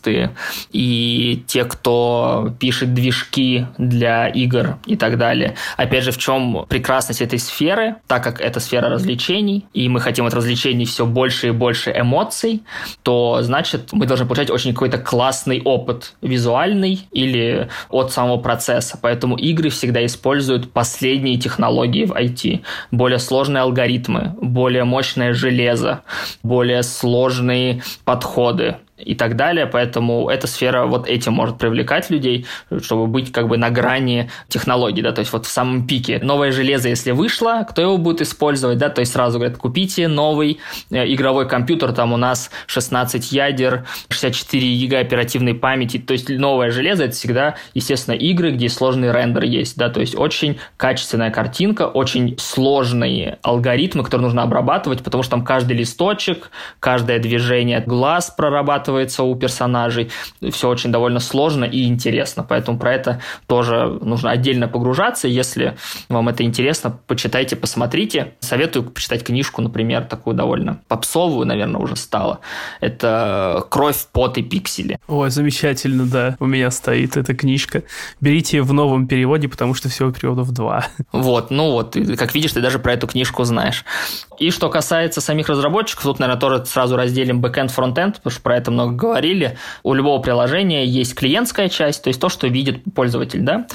техартисты, и те, кто пишет движки для игр и так далее. Опять же, в чем прекрасность этой сферы, так как это сфера развлечений, и мы хотим от развлечений все больше и больше эмоций, то значит мы должны получать очень какой-то классный опыт визуальный или от самого процесса. Поэтому игры всегда используют последние технологии в IT, более сложные алгоритмы, более мощное железо, более сложные подходы и так далее. Поэтому эта сфера вот этим может привлекать людей, чтобы быть как бы на грани технологий, да, то есть вот в самом пике. Новое железо, если вышло, кто его будет использовать, да, то есть сразу говорят, купите новый э, игровой компьютер, там у нас 16 ядер, 64 гига оперативной памяти, то есть новое железо, это всегда, естественно, игры, где сложный рендер есть, да, то есть очень качественная картинка, очень сложные алгоритмы, которые нужно обрабатывать, потому что там каждый листочек, каждое движение глаз прорабатывать прорабатывается у персонажей. Все очень довольно сложно и интересно, поэтому про это тоже нужно отдельно погружаться. Если вам это интересно, почитайте, посмотрите. Советую почитать книжку, например, такую довольно попсовую, наверное, уже стала. Это «Кровь, пот и пиксели». Ой, замечательно, да. У меня стоит эта книжка. Берите в новом переводе, потому что всего переводов два. Вот, ну вот, как видишь, ты даже про эту книжку знаешь. И что касается самих разработчиков, тут, наверное, тоже сразу разделим бэкэнд, фронтенд, потому что про это много говорили. У любого приложения есть клиентская часть, то есть то, что видит пользователь, да.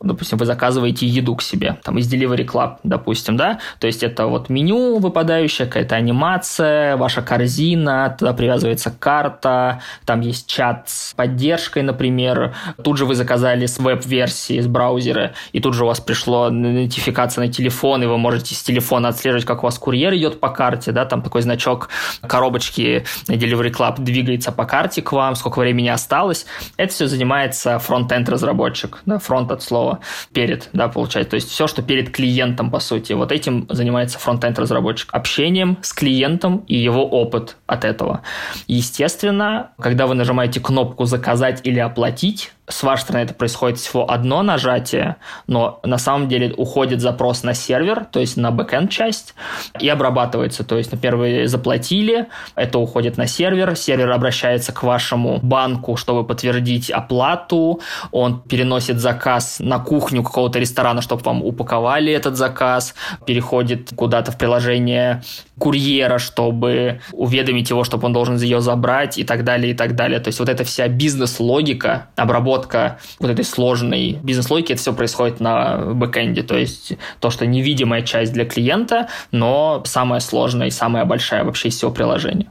Допустим, вы заказываете еду к себе, там из Delivery Club, допустим, да. То есть это вот меню выпадающее, какая-то анимация, ваша корзина, туда привязывается карта, там есть чат с поддержкой, например. Тут же вы заказали с веб-версии, с браузера, и тут же у вас пришло нотификация на телефон, и вы можете с телефона отслеживать, как у вас курьер идет по карте, да, там такой значок коробочки Delivery Club двигается по карте к вам, сколько времени осталось. Это все занимается фронтенд разработчик, да, фронт от слова перед, да, получается. То есть все, что перед клиентом, по сути. Вот этим занимается фронтенд разработчик. Общением с клиентом и его опыт от этого. Естественно, когда вы нажимаете кнопку «Заказать» или «Оплатить», с вашей стороны это происходит всего одно нажатие, но на самом деле уходит запрос на сервер, то есть на бэкенд часть, и обрабатывается. То есть, например, вы заплатили, это уходит на сервер, сервер обращается к вашему банку, чтобы подтвердить оплату, он переносит заказ на кухню какого-то ресторана, чтобы вам упаковали этот заказ, переходит куда-то в приложение курьера, чтобы уведомить его, чтобы он должен ее забрать и так далее, и так далее. То есть вот эта вся бизнес-логика, обработка вот этой сложной бизнес-логики, это все происходит на бэкэнде. То есть то, что невидимая часть для клиента, но самая сложная и самая большая вообще из всего приложения.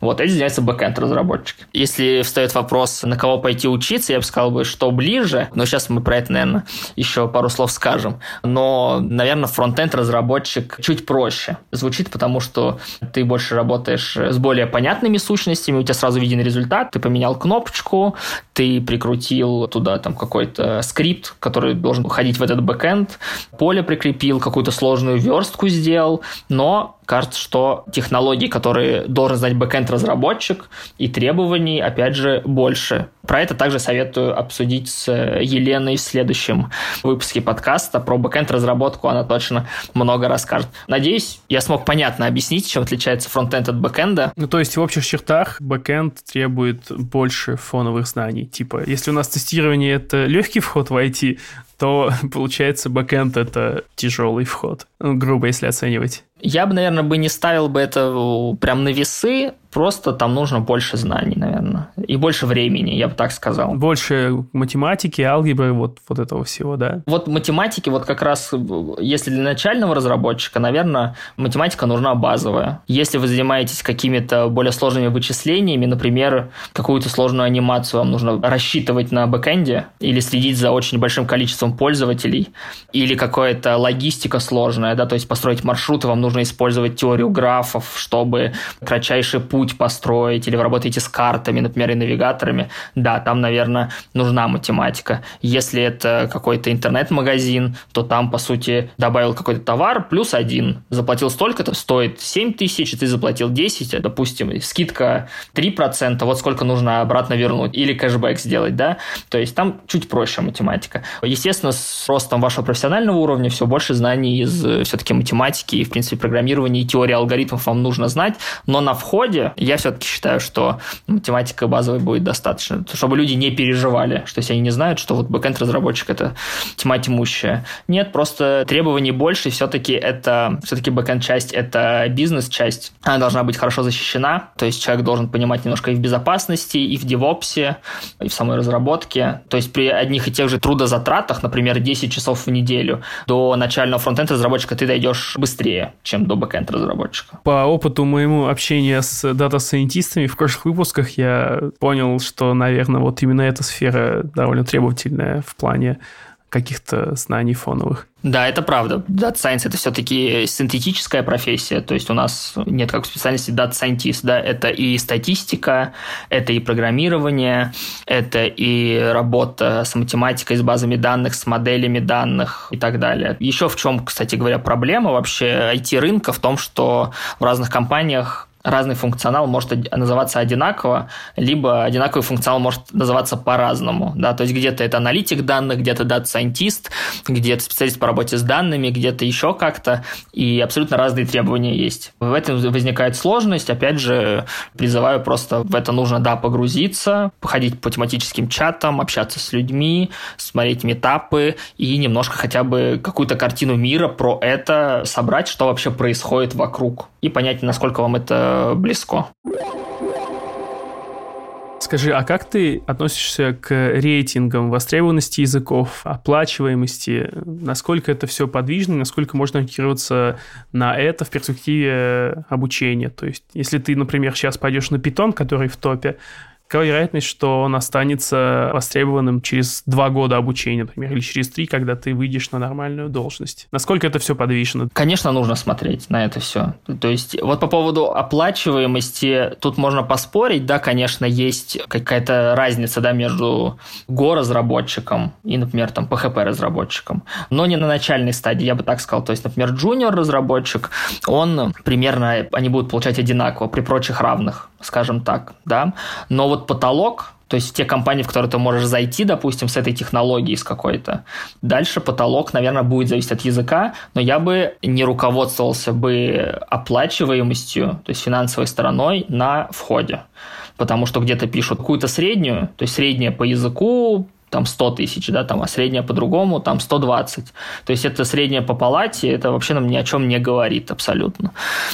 Вот этим занимается бэкенд разработчик. Если встает вопрос, на кого пойти учиться, я бы сказал бы, что ближе, но сейчас мы про это, наверное, еще пару слов скажем. Но, наверное, фронтенд разработчик чуть проще звучит, потому что ты больше работаешь с более понятными сущностями, у тебя сразу виден результат, ты поменял кнопочку, ты прикрутил туда там какой-то скрипт, который должен ходить в этот бэкенд, поле прикрепил, какую-то сложную верстку сделал, но кажется, что технологии, которые должен знать бэкэнд-разработчик, и требований, опять же, больше. Про это также советую обсудить с Еленой в следующем выпуске подкаста. Про бэкэнд-разработку она точно много расскажет. Надеюсь, я смог понятно объяснить, чем отличается фронтенд от бэкэнда. Ну, то есть в общих чертах бэкэнд требует больше фоновых знаний. Типа, если у нас тестирование — это легкий вход в IT, то *laughs* получается бэкэнд — это тяжелый вход. Ну, грубо, если оценивать. Я бы, наверное, бы не ставил бы это прям на весы, просто там нужно больше знаний, наверное, и больше времени, я бы так сказал. Больше математики, алгебры, вот, вот этого всего, да? Вот математики, вот как раз, если для начального разработчика, наверное, математика нужна базовая. Если вы занимаетесь какими-то более сложными вычислениями, например, какую-то сложную анимацию вам нужно рассчитывать на бэкэнде или следить за очень большим количеством пользователей, или какая-то логистика сложная, да, то есть построить маршруты, вам нужно использовать теорию графов, чтобы кратчайший путь построить, или вы работаете с картами, например, и навигаторами, да, там, наверное, нужна математика. Если это какой-то интернет-магазин, то там, по сути, добавил какой-то товар, плюс один, заплатил столько-то, стоит 7 тысяч, ты заплатил 10, допустим, скидка 3%, вот сколько нужно обратно вернуть, или кэшбэк сделать, да, то есть там чуть проще математика. Естественно, с ростом вашего профессионального уровня все больше знаний из э, все-таки математики и, в принципе, программирования и теории алгоритмов вам нужно знать, но на входе я все-таки считаю, что математика базовой будет достаточно, чтобы люди не переживали, что если они не знают, что вот бэкэнд-разработчик – это тьма тьмущая. Нет, просто требований больше, все-таки это, все-таки бэкэнд-часть – это бизнес-часть, она должна быть хорошо защищена, то есть человек должен понимать немножко и в безопасности, и в девопсе, и в самой разработке. То есть при одних и тех же трудозатратах, например, 10 часов в неделю, до начального фронтенд разработчика ты дойдешь быстрее, чем до бэкенд разработчика. По опыту моему общения с дата-сайентистами в прошлых выпусках я понял, что, наверное, вот именно эта сфера довольно требовательная в плане каких-то знаний фоновых. Да, это правда. Data Science это все-таки синтетическая профессия, то есть у нас нет как специальности Data Scientist, да, это и статистика, это и программирование, это и работа с математикой, с базами данных, с моделями данных и так далее. Еще в чем, кстати говоря, проблема вообще IT-рынка в том, что в разных компаниях разный функционал может называться одинаково, либо одинаковый функционал может называться по-разному. Да? То есть где-то это аналитик данных, где-то дата-сайентист, где-то специалист по работе с данными, где-то еще как-то, и абсолютно разные требования есть. В этом возникает сложность. Опять же, призываю просто в это нужно, да, погрузиться, походить по тематическим чатам, общаться с людьми, смотреть метапы и немножко хотя бы какую-то картину мира про это собрать, что вообще происходит вокруг, и понять, насколько вам это близко. Скажи, а как ты относишься к рейтингам востребованности языков, оплачиваемости? Насколько это все подвижно, насколько можно ориентироваться на это в перспективе обучения? То есть, если ты, например, сейчас пойдешь на Python, который в топе, вероятность, что он останется востребованным через два года обучения, например, или через три, когда ты выйдешь на нормальную должность? Насколько это все подвижно? Конечно, нужно смотреть на это все. То есть вот по поводу оплачиваемости тут можно поспорить, да, конечно, есть какая-то разница, да, между Go-разработчиком и, например, там, PHP-разработчиком, но не на начальной стадии, я бы так сказал. То есть, например, junior-разработчик, он примерно, они будут получать одинаково при прочих равных скажем так, да. Но вот потолок, то есть те компании, в которые ты можешь зайти, допустим, с этой технологией с какой-то. Дальше потолок, наверное, будет зависеть от языка, но я бы не руководствовался бы оплачиваемостью, то есть финансовой стороной на входе. Потому что где-то пишут какую-то среднюю, то есть средняя по языку там 100 тысяч, да, там, а средняя по-другому там 120. То есть это средняя по палате, это вообще нам ни о чем не говорит абсолютно.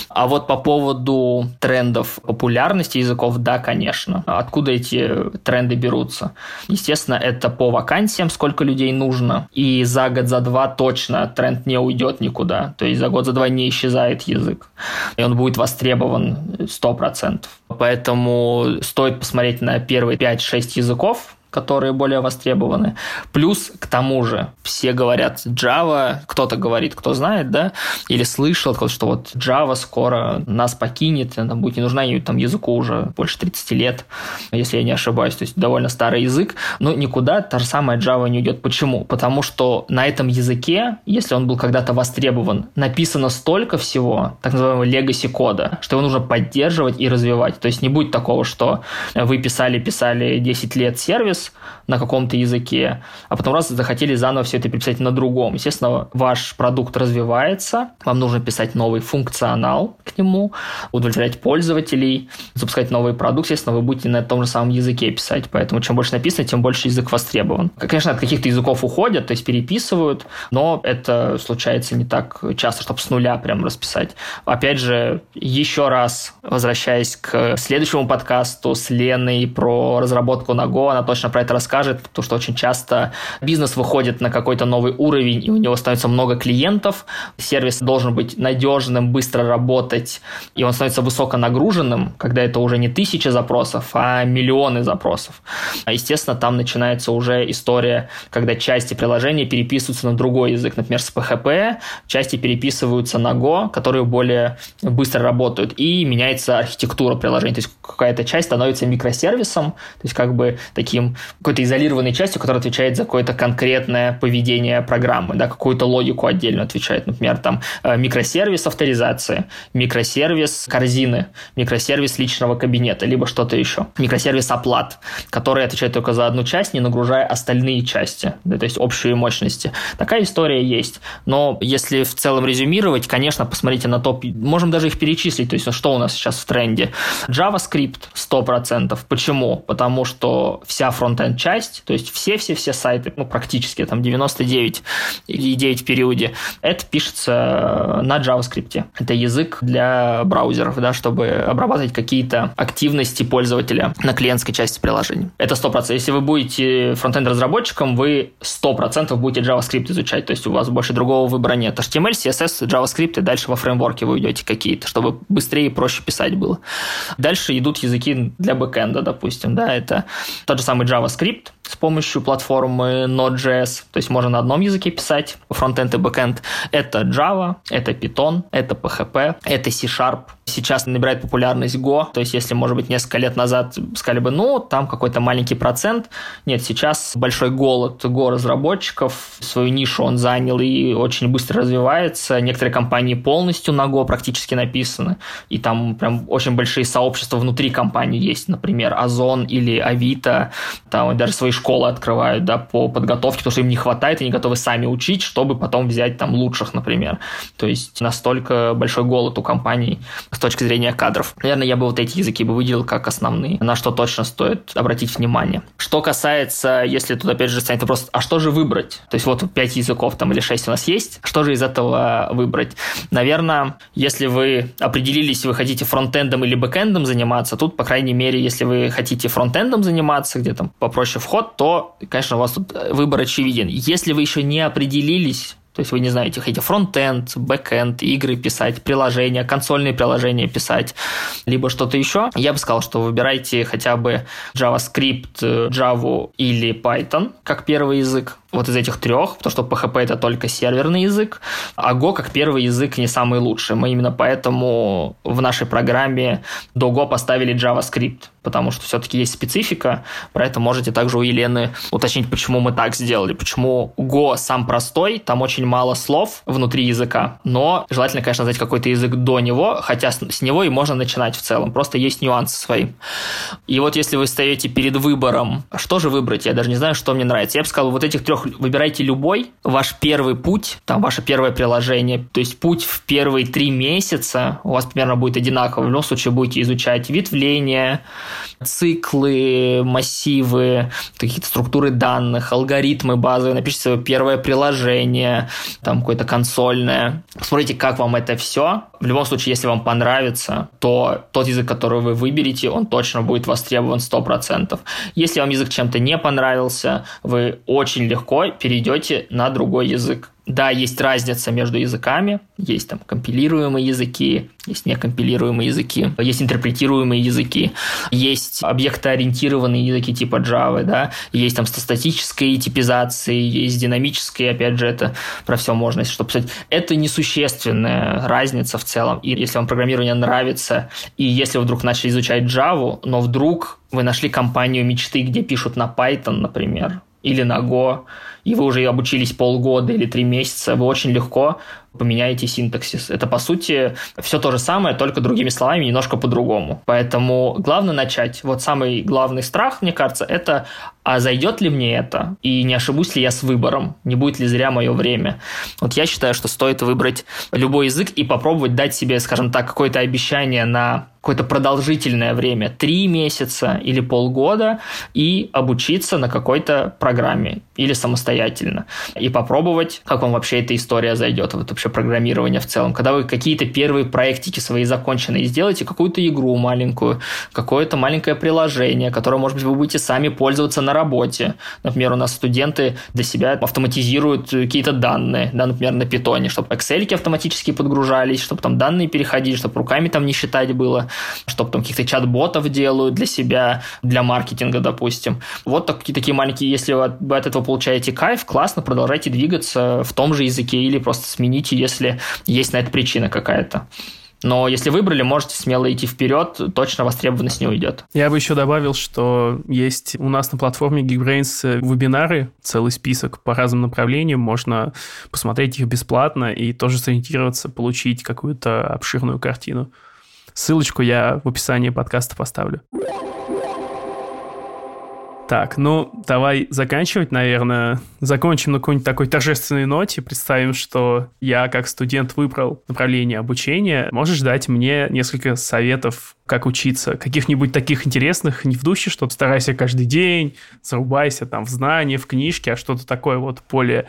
А вот по поводу трендов популярности языков, да, конечно. Откуда эти тренды берутся? Естественно, это по вакансиям, сколько людей нужно. И за год, за два точно тренд не уйдет никуда. То есть за год, за два не исчезает язык. И он будет востребован 100%. Поэтому стоит посмотреть на первые 5-6 языков, которые более востребованы. Плюс к тому же все говорят Java, кто-то говорит, кто знает, да, или слышал, что вот Java скоро нас покинет, она будет не нужна ей там языку уже больше 30 лет, если я не ошибаюсь, то есть довольно старый язык, но никуда та же самая Java не уйдет. Почему? Потому что на этом языке, если он был когда-то востребован, написано столько всего, так называемого legacy кода, что его нужно поддерживать и развивать. То есть не будет такого, что вы писали-писали 10 лет сервис, на каком-то языке, а потом раз захотели заново все это переписать на другом. Естественно, ваш продукт развивается, вам нужно писать новый функционал к нему, удовлетворять пользователей, запускать новый продукт, естественно, вы будете на том же самом языке писать, поэтому чем больше написано, тем больше язык востребован. Конечно, от каких-то языков уходят, то есть переписывают, но это случается не так часто, чтобы с нуля прям расписать. Опять же, еще раз возвращаясь к следующему подкасту с Леной про разработку на Go, она точно про это расскажет, потому что очень часто бизнес выходит на какой-то новый уровень, и у него становится много клиентов, сервис должен быть надежным, быстро работать, и он становится высоконагруженным, когда это уже не тысячи запросов, а миллионы запросов. А, естественно, там начинается уже история, когда части приложения переписываются на другой язык, например, с PHP, части переписываются на Go, которые более быстро работают, и меняется архитектура приложения, то есть какая-то часть становится микросервисом, то есть как бы таким какой-то изолированной частью, которая отвечает за какое-то конкретное поведение программы, да, какую-то логику отдельно отвечает, например, там э, микросервис авторизации, микросервис корзины, микросервис личного кабинета, либо что-то еще, микросервис оплат, который отвечает только за одну часть, не нагружая остальные части, да, то есть общие мощности. Такая история есть. Но если в целом резюмировать, конечно, посмотрите на топ, можем даже их перечислить, то есть что у нас сейчас в тренде. JavaScript 100%. Почему? Потому что вся фронтенд часть, то есть все-все-все сайты, ну практически там 99 и 9 в периоде, это пишется на JavaScript. Это язык для браузеров, да, чтобы обрабатывать какие-то активности пользователя на клиентской части приложения. Это 100%. Если вы будете фронтенд-разработчиком, вы 100% будете JavaScript изучать, то есть у вас больше другого выбора нет. HTML, CSS, JavaScript, и дальше во фреймворке вы идете какие-то, чтобы быстрее и проще писать было. Дальше идут языки для бэкенда, допустим, да, это тот же самый JavaScript, JavaScript, с помощью платформы Node.js. То есть можно на одном языке писать фронтенд и бэкенд. Это Java, это Python, это PHP, это C-Sharp. Сейчас набирает популярность Go. То есть если, может быть, несколько лет назад сказали бы, ну, там какой-то маленький процент. Нет, сейчас большой голод Go разработчиков. Свою нишу он занял и очень быстро развивается. Некоторые компании полностью на Go практически написаны. И там прям очень большие сообщества внутри компании есть. Например, Озон или Авито. Там даже свои школы открывают, да, по подготовке, потому что им не хватает, и они готовы сами учить, чтобы потом взять там лучших, например. То есть настолько большой голод у компаний с точки зрения кадров. Наверное, я бы вот эти языки бы выделил как основные, на что точно стоит обратить внимание. Что касается, если тут опять же станет вопрос, а что же выбрать? То есть вот пять языков там или шесть у нас есть, что же из этого выбрать? Наверное, если вы определились, вы хотите фронтендом или бэкендом заниматься, тут, по крайней мере, если вы хотите фронтендом заниматься, где там попроще вход, то, конечно, у вас тут выбор очевиден. Если вы еще не определились то есть вы не знаете, хотите фронтенд, бэкенд, игры писать, приложения, консольные приложения писать, либо что-то еще. Я бы сказал, что выбирайте хотя бы JavaScript, Java или Python как первый язык вот из этих трех, потому что PHP это только серверный язык, а Go как первый язык не самый лучший. Мы именно поэтому в нашей программе до Go поставили JavaScript, потому что все-таки есть специфика, про это можете также у Елены уточнить, почему мы так сделали, почему Go сам простой, там очень мало слов внутри языка, но желательно, конечно, знать какой-то язык до него, хотя с него и можно начинать в целом, просто есть нюансы свои. И вот если вы стоите перед выбором, что же выбрать, я даже не знаю, что мне нравится, я бы сказал, вот этих трех выбирайте любой, ваш первый путь, там ваше первое приложение, то есть путь в первые три месяца у вас примерно будет одинаковый. В любом случае будете изучать ветвления, циклы, массивы, какие-то структуры данных, алгоритмы базовые, напишите свое первое приложение, там какое-то консольное. Посмотрите, как вам это все. В любом случае, если вам понравится, то тот язык, который вы выберете, он точно будет востребован 100%. Если вам язык чем-то не понравился, вы очень легко перейдете на другой язык. Да, есть разница между языками, есть там компилируемые языки, есть некомпилируемые языки, есть интерпретируемые языки, есть объектоориентированные языки типа Java, да, есть там статические типизации, есть динамические, опять же, это про все можно, если что писать. Это несущественная разница в целом. И если вам программирование нравится, и если вы вдруг начали изучать Java, но вдруг вы нашли компанию мечты, где пишут на Python, например, или на Go, и вы уже обучились полгода или три месяца, вы очень легко поменяете синтаксис. Это, по сути, все то же самое, только другими словами, немножко по-другому. Поэтому главное начать. Вот самый главный страх, мне кажется, это а зайдет ли мне это, и не ошибусь ли я с выбором, не будет ли зря мое время. Вот я считаю, что стоит выбрать любой язык и попробовать дать себе, скажем так, какое-то обещание на какое-то продолжительное время, три месяца или полгода, и обучиться на какой-то программе или самостоятельно. И попробовать, как вам вообще эта история зайдет. Вот вообще программирования в целом. Когда вы какие-то первые проектики свои законченные сделаете, какую-то игру маленькую, какое-то маленькое приложение, которое, может быть, вы будете сами пользоваться на работе. Например, у нас студенты для себя автоматизируют какие-то данные, да, например, на питоне, чтобы Excel автоматически подгружались, чтобы там данные переходили, чтобы руками там не считать было, чтобы там каких-то чат-ботов делают для себя, для маркетинга, допустим. Вот такие, такие маленькие, если вы от этого получаете кайф, классно, продолжайте двигаться в том же языке или просто смените, если есть на это причина какая-то. Но если выбрали, можете смело идти вперед, точно востребованность не уйдет. Я бы еще добавил, что есть у нас на платформе Geekbrains вебинары, целый список по разным направлениям, можно посмотреть их бесплатно и тоже сориентироваться, получить какую-то обширную картину. Ссылочку я в описании подкаста поставлю. Так, ну, давай заканчивать, наверное. Закончим на какой-нибудь такой торжественной ноте. Представим, что я как студент выбрал направление обучения. Можешь дать мне несколько советов как учиться, каких-нибудь таких интересных, не в духе, что старайся каждый день, зарубайся там в знания, в книжке, а что-то такое вот более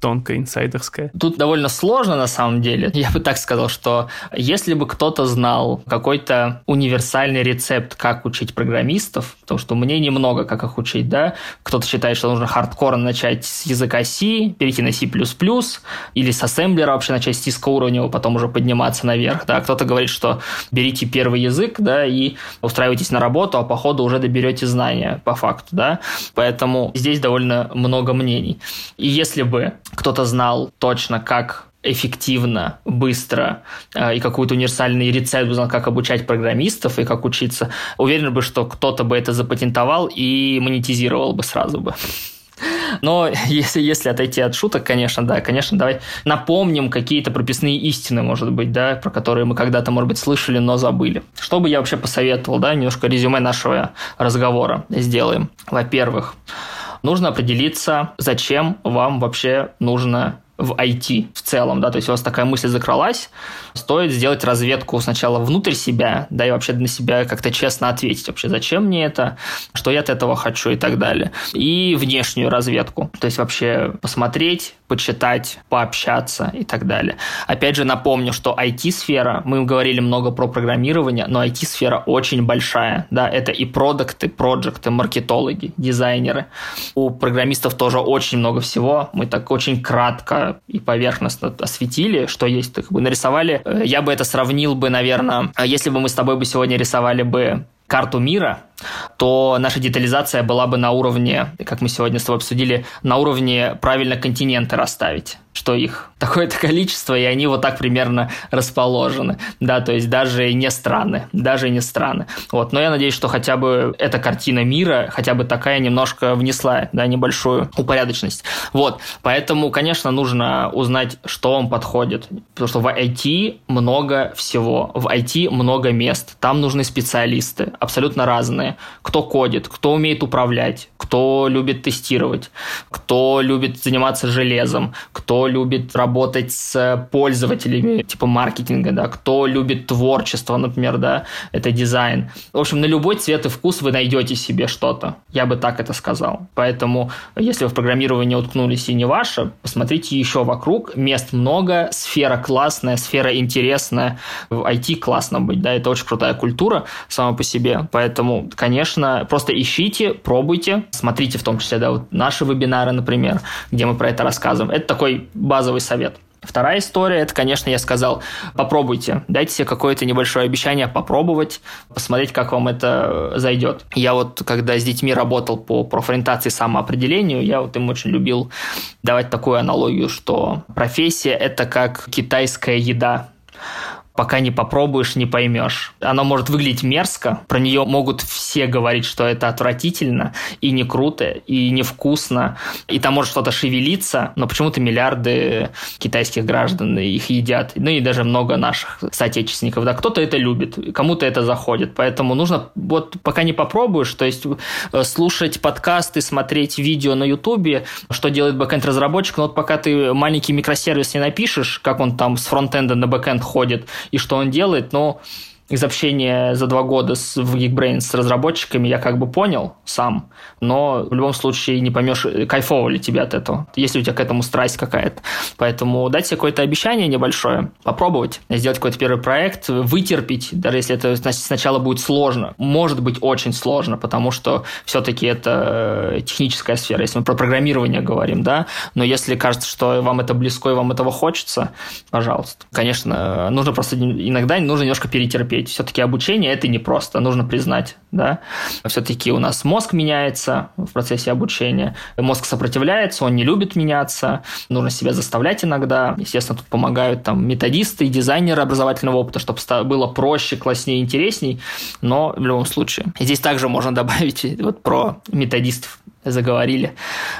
тонкое, инсайдерское. Тут довольно сложно на самом деле. Я бы так сказал, что если бы кто-то знал какой-то универсальный рецепт, как учить программистов, потому что мне немного как их учить, да, кто-то считает, что нужно хардкорно начать с языка C, перейти на C++, или с ассемблера вообще начать с низкоуровневого, потом уже подниматься наверх, да, кто-то говорит, что берите первый язык, да, и устраивайтесь на работу, а по ходу уже доберете знания по факту, да. Поэтому здесь довольно много мнений. И если бы кто-то знал точно, как эффективно, быстро э, и какой-то универсальный рецепт узнал, как обучать программистов и как учиться, уверен бы, что кто-то бы это запатентовал и монетизировал бы сразу бы. Но *laughs* если, если отойти от шуток, конечно, да, конечно, давай напомним какие-то прописные истины, может быть, да, про которые мы когда-то, может быть, слышали, но забыли. Что бы я вообще посоветовал, да, немножко резюме нашего разговора сделаем. Во-первых, нужно определиться, зачем вам вообще нужно в IT в целом, да, то есть у вас такая мысль закралась, стоит сделать разведку сначала внутрь себя, да, и вообще на себя как-то честно ответить вообще, зачем мне это, что я от этого хочу и так далее. И внешнюю разведку, то есть вообще посмотреть, почитать, пообщаться и так далее. Опять же напомню, что IT-сфера, мы говорили много про программирование, но IT-сфера очень большая, да, это и продукты, проекты, маркетологи, дизайнеры. У программистов тоже очень много всего, мы так очень кратко и поверхностно осветили, что есть, как бы нарисовали. Я бы это сравнил бы, наверное, если бы мы с тобой бы сегодня рисовали бы карту мира, то наша детализация была бы на уровне, как мы сегодня с тобой обсудили, на уровне правильно континенты расставить что их такое-то количество, и они вот так примерно расположены, да, то есть даже не страны, даже не страны. Вот, но я надеюсь, что хотя бы эта картина мира, хотя бы такая немножко внесла, да, небольшую упорядоченность. Вот, поэтому, конечно, нужно узнать, что вам подходит, потому что в IT много всего, в IT много мест, там нужны специалисты, абсолютно разные, кто кодит, кто умеет управлять, кто любит тестировать, кто любит заниматься железом, кто любит работать с пользователями, типа маркетинга, да, кто любит творчество, например, да, это дизайн. В общем, на любой цвет и вкус вы найдете себе что-то. Я бы так это сказал. Поэтому, если вы в программировании уткнулись и не ваше, посмотрите еще вокруг. Мест много, сфера классная, сфера интересная. В IT классно быть, да, это очень крутая культура сама по себе. Поэтому, конечно, просто ищите, пробуйте, смотрите в том числе, да, вот наши вебинары, например, где мы про это рассказываем. Это такой базовый совет. Вторая история, это, конечно, я сказал, попробуйте, дайте себе какое-то небольшое обещание попробовать, посмотреть, как вам это зайдет. Я вот, когда с детьми работал по профориентации самоопределению, я вот им очень любил давать такую аналогию, что профессия – это как китайская еда пока не попробуешь, не поймешь. Она может выглядеть мерзко, про нее могут все говорить, что это отвратительно и не круто, и невкусно, и там может что-то шевелиться, но почему-то миллиарды китайских граждан их едят, ну и даже много наших соотечественников, да, кто-то это любит, кому-то это заходит, поэтому нужно, вот пока не попробуешь, то есть э, слушать подкасты, смотреть видео на ютубе, что делает бэкэнд-разработчик, но вот пока ты маленький микросервис не напишешь, как он там с фронтенда на бэкэнд ходит, и что он делает, но из общения за два года с, в Geekbrains с разработчиками я как бы понял сам, но в любом случае не поймешь, кайфово ли тебе от этого, если у тебя к этому страсть какая-то. Поэтому дать себе какое-то обещание небольшое, попробовать, сделать какой-то первый проект, вытерпеть, даже если это сначала будет сложно. Может быть очень сложно, потому что все-таки это э, техническая сфера, если мы про программирование говорим, да, но если кажется, что вам это близко и вам этого хочется, пожалуйста. Конечно, нужно просто иногда нужно немножко перетерпеть. Все-таки обучение это непросто, нужно признать, да. Все-таки у нас мозг меняется в процессе обучения, мозг сопротивляется, он не любит меняться, нужно себя заставлять иногда. Естественно, тут помогают там методисты и дизайнеры образовательного опыта, чтобы было проще, класснее, интересней, но в любом случае. Здесь также можно добавить *laughs* вот про методистов заговорили.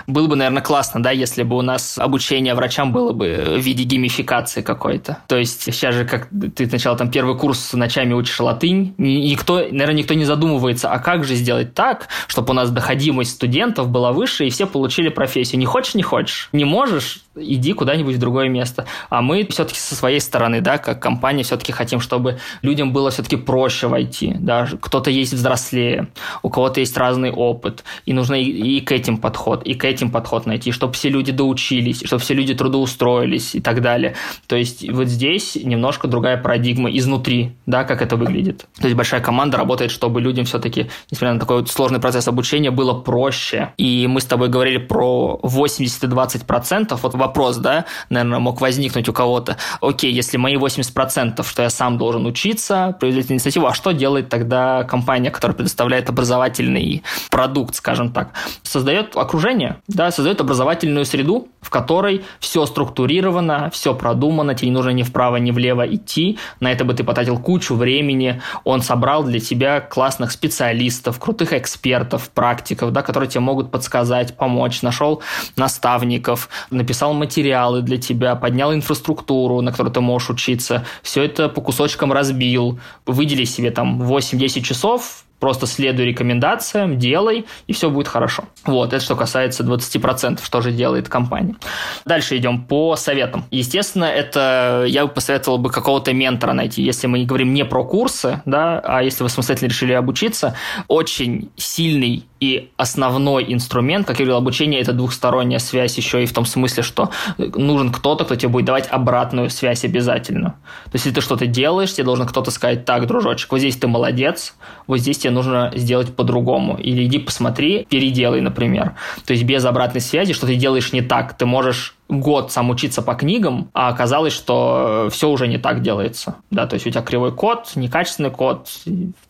Было бы, наверное, классно, да, если бы у нас обучение врачам было бы в виде геймификации какой-то. То есть сейчас же, как ты сначала там первый курс ночами учишь латынь, никто, наверное, никто не задумывается, а как же сделать так, чтобы у нас доходимость студентов была выше, и все получили профессию. Не хочешь, не хочешь. Не можешь, иди куда-нибудь в другое место. А мы все-таки со своей стороны, да, как компания, все-таки хотим, чтобы людям было все-таки проще войти. Да? Кто-то есть взрослее, у кого-то есть разный опыт, и нужно и, и к этим подход, и к этим подход найти, чтобы все люди доучились, чтобы все люди трудоустроились и так далее. То есть вот здесь немножко другая парадигма изнутри, да, как это выглядит. То есть большая команда работает, чтобы людям все-таки, несмотря на такой вот сложный процесс обучения, было проще. И мы с тобой говорили про 80 и 20 процентов. Вот вопрос, да, наверное, мог возникнуть у кого-то. Окей, если мои 80%, что я сам должен учиться, производить инициативу, а что делает тогда компания, которая предоставляет образовательный продукт, скажем так? Создает окружение, да, создает образовательную среду, в которой все структурировано, все продумано, тебе не нужно ни вправо, ни влево идти, на это бы ты потратил кучу времени, он собрал для тебя классных специалистов, крутых экспертов, практиков, да, которые тебе могут подсказать, помочь, нашел наставников, написал написал материалы для тебя, поднял инфраструктуру, на которой ты можешь учиться, все это по кусочкам разбил, выдели себе там 8-10 часов, Просто следуй рекомендациям, делай, и все будет хорошо. Вот, это что касается 20%, что же делает компания. Дальше идем по советам. Естественно, это я бы посоветовал бы какого-то ментора найти, если мы говорим не про курсы, да, а если вы самостоятельно решили обучиться, очень сильный и основной инструмент, как я говорил, обучение – это двухсторонняя связь еще и в том смысле, что нужен кто-то, кто тебе будет давать обратную связь обязательно. То есть, если ты что-то делаешь, тебе должен кто-то сказать, так, дружочек, вот здесь ты молодец, вот здесь тебе нужно сделать по-другому. Или иди посмотри, переделай, например. То есть, без обратной связи, что ты делаешь не так, ты можешь год сам учиться по книгам, а оказалось, что все уже не так делается. Да, то есть у тебя кривой код, некачественный код,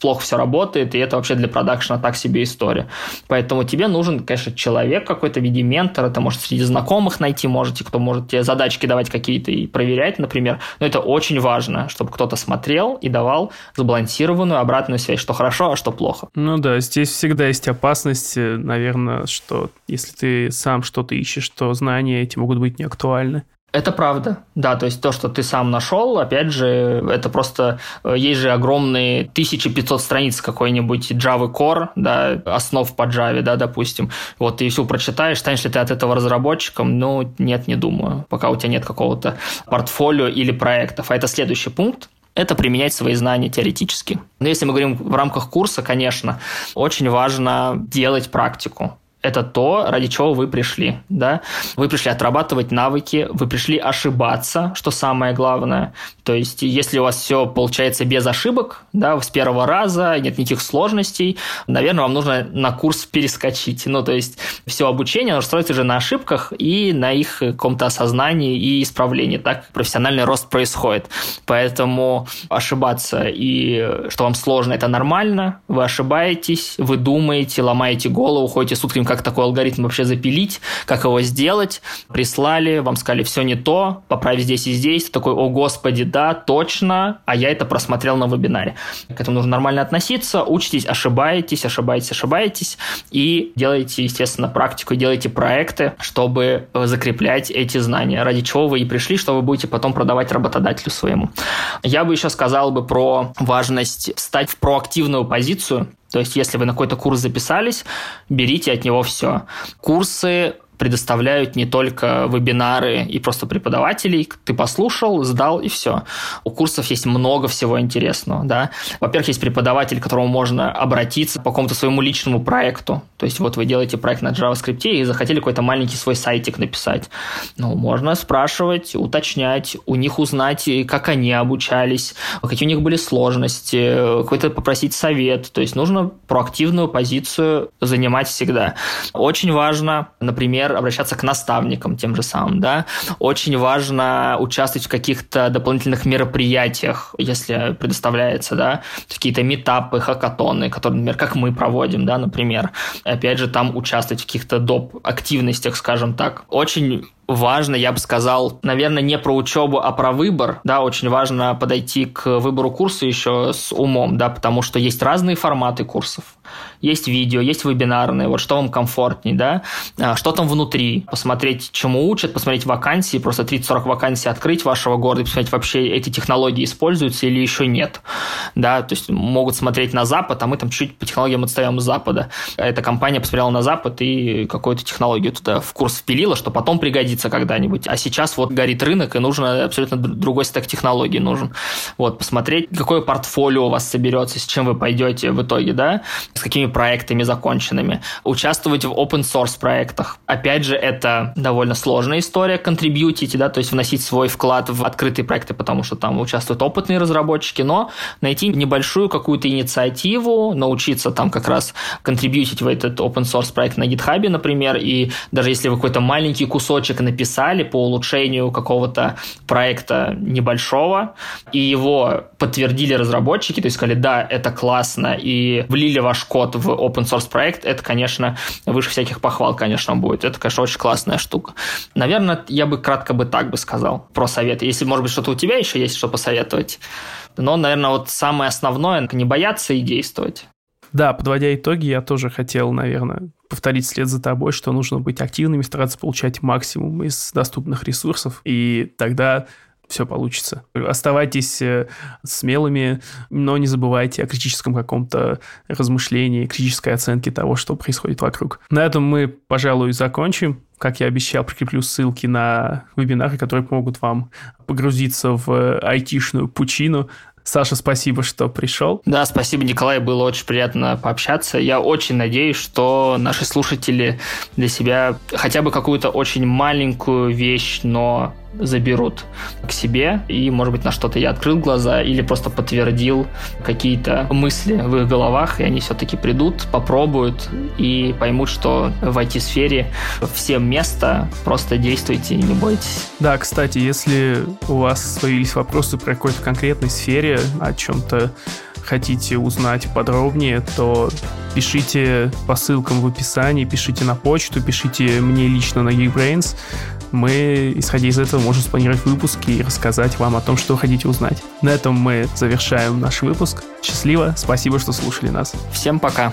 плохо все работает, и это вообще для продакшена так себе история. Поэтому тебе нужен, конечно, человек какой-то в виде ментора, это может среди знакомых найти можете, кто может тебе задачки давать какие-то и проверять, например. Но это очень важно, чтобы кто-то смотрел и давал сбалансированную обратную связь, что хорошо, а что плохо. Ну да, здесь всегда есть опасность, наверное, что если ты сам что-то ищешь, то знания эти могут быть быть не актуальны. Это правда, да, то есть то, что ты сам нашел, опять же, это просто, э, есть же огромные 1500 страниц какой-нибудь Java Core, да, основ по Java, да, допустим, вот ты всю прочитаешь, станешь ли ты от этого разработчиком, ну, нет, не думаю, пока у тебя нет какого-то портфолио или проектов, а это следующий пункт, это применять свои знания теоретически. Но если мы говорим в рамках курса, конечно, очень важно делать практику это то, ради чего вы пришли, да. Вы пришли отрабатывать навыки, вы пришли ошибаться, что самое главное. То есть, если у вас все получается без ошибок, да, с первого раза, нет никаких сложностей, наверное, вам нужно на курс перескочить. Ну, то есть, все обучение оно строится же на ошибках и на их каком-то осознании и исправлении. Так профессиональный рост происходит. Поэтому ошибаться и что вам сложно, это нормально. Вы ошибаетесь, вы думаете, ломаете голову, ходите сутками как такой алгоритм вообще запилить, как его сделать. Прислали, вам сказали, все не то, поправь здесь и здесь. Ты такой, о господи, да, точно, а я это просмотрел на вебинаре. К этому нужно нормально относиться, учитесь, ошибаетесь, ошибаетесь, ошибаетесь, и делайте, естественно, практику, делайте проекты, чтобы закреплять эти знания, ради чего вы и пришли, что вы будете потом продавать работодателю своему. Я бы еще сказал бы про важность встать в проактивную позицию, то есть, если вы на какой-то курс записались, берите от него все. Курсы предоставляют не только вебинары и просто преподавателей. Ты послушал, сдал и все. У курсов есть много всего интересного. Да? Во-первых, есть преподаватель, к которому можно обратиться по какому-то своему личному проекту. То есть вот вы делаете проект на JavaScript и захотели какой-то маленький свой сайтик написать. Ну, можно спрашивать, уточнять, у них узнать, как они обучались, какие у них были сложности, какой-то попросить совет. То есть нужно проактивную позицию занимать всегда. Очень важно, например, обращаться к наставникам тем же самым. Да? Очень важно участвовать в каких-то дополнительных мероприятиях, если предоставляется, да, какие-то метапы, хакатоны, которые, например, как мы проводим, да, например. Опять же, там участвовать в каких-то доп. активностях, скажем так. Очень важно, я бы сказал, наверное, не про учебу, а про выбор, да, очень важно подойти к выбору курса еще с умом, да, потому что есть разные форматы курсов. Есть видео, есть вебинарные, вот что вам комфортней, да, а, что там внутри, посмотреть, чему учат, посмотреть вакансии, просто 30-40 вакансий открыть вашего города посмотреть, вообще эти технологии используются или еще нет, да, то есть могут смотреть на Запад, а мы там чуть-чуть по технологиям отстаем с Запада. Эта компания посмотрела на Запад и какую-то технологию туда в курс впилила, что потом пригодится когда-нибудь. А сейчас вот горит рынок, и нужно абсолютно другой стек технологий нужен. Вот, посмотреть, какое портфолио у вас соберется, с чем вы пойдете в итоге, да, с какими проектами законченными, участвовать в open source проектах. Опять же, это довольно сложная история, контрибьютить, да, то есть вносить свой вклад в открытые проекты, потому что там участвуют опытные разработчики, но найти небольшую какую-то инициативу, научиться там как раз контрибьютить в этот open source проект на GitHub, например, и даже если вы какой-то маленький кусочек написали по улучшению какого-то проекта небольшого, и его подтвердили разработчики, то есть сказали, да, это классно, и влили ваш код в open source проект, это, конечно, выше всяких похвал, конечно, будет. Это, конечно, очень классная штука. Наверное, я бы кратко бы так бы сказал про советы. Если, может быть, что-то у тебя еще есть, что посоветовать. Но, наверное, вот самое основное – не бояться и действовать. Да, подводя итоги, я тоже хотел, наверное, повторить след за тобой, что нужно быть активными, стараться получать максимум из доступных ресурсов, и тогда все получится. Оставайтесь э, смелыми, но не забывайте о критическом каком-то размышлении, критической оценке того, что происходит вокруг. На этом мы, пожалуй, закончим. Как я обещал, прикреплю ссылки на вебинары, которые помогут вам погрузиться в айтишную пучину, Саша, спасибо, что пришел. Да, спасибо, Николай, было очень приятно пообщаться. Я очень надеюсь, что наши слушатели для себя хотя бы какую-то очень маленькую вещь, но заберут к себе, и, может быть, на что-то я открыл глаза или просто подтвердил какие-то мысли в их головах, и они все-таки придут, попробуют и поймут, что в IT-сфере всем место, просто действуйте и не бойтесь. Да, кстати, если у вас появились вопросы про какой-то конкретной сфере, о чем-то хотите узнать подробнее, то пишите по ссылкам в описании, пишите на почту, пишите мне лично на Geekbrains мы, исходя из этого, можем спланировать выпуски и рассказать вам о том, что хотите узнать. На этом мы завершаем наш выпуск. Счастливо, спасибо, что слушали нас. Всем пока.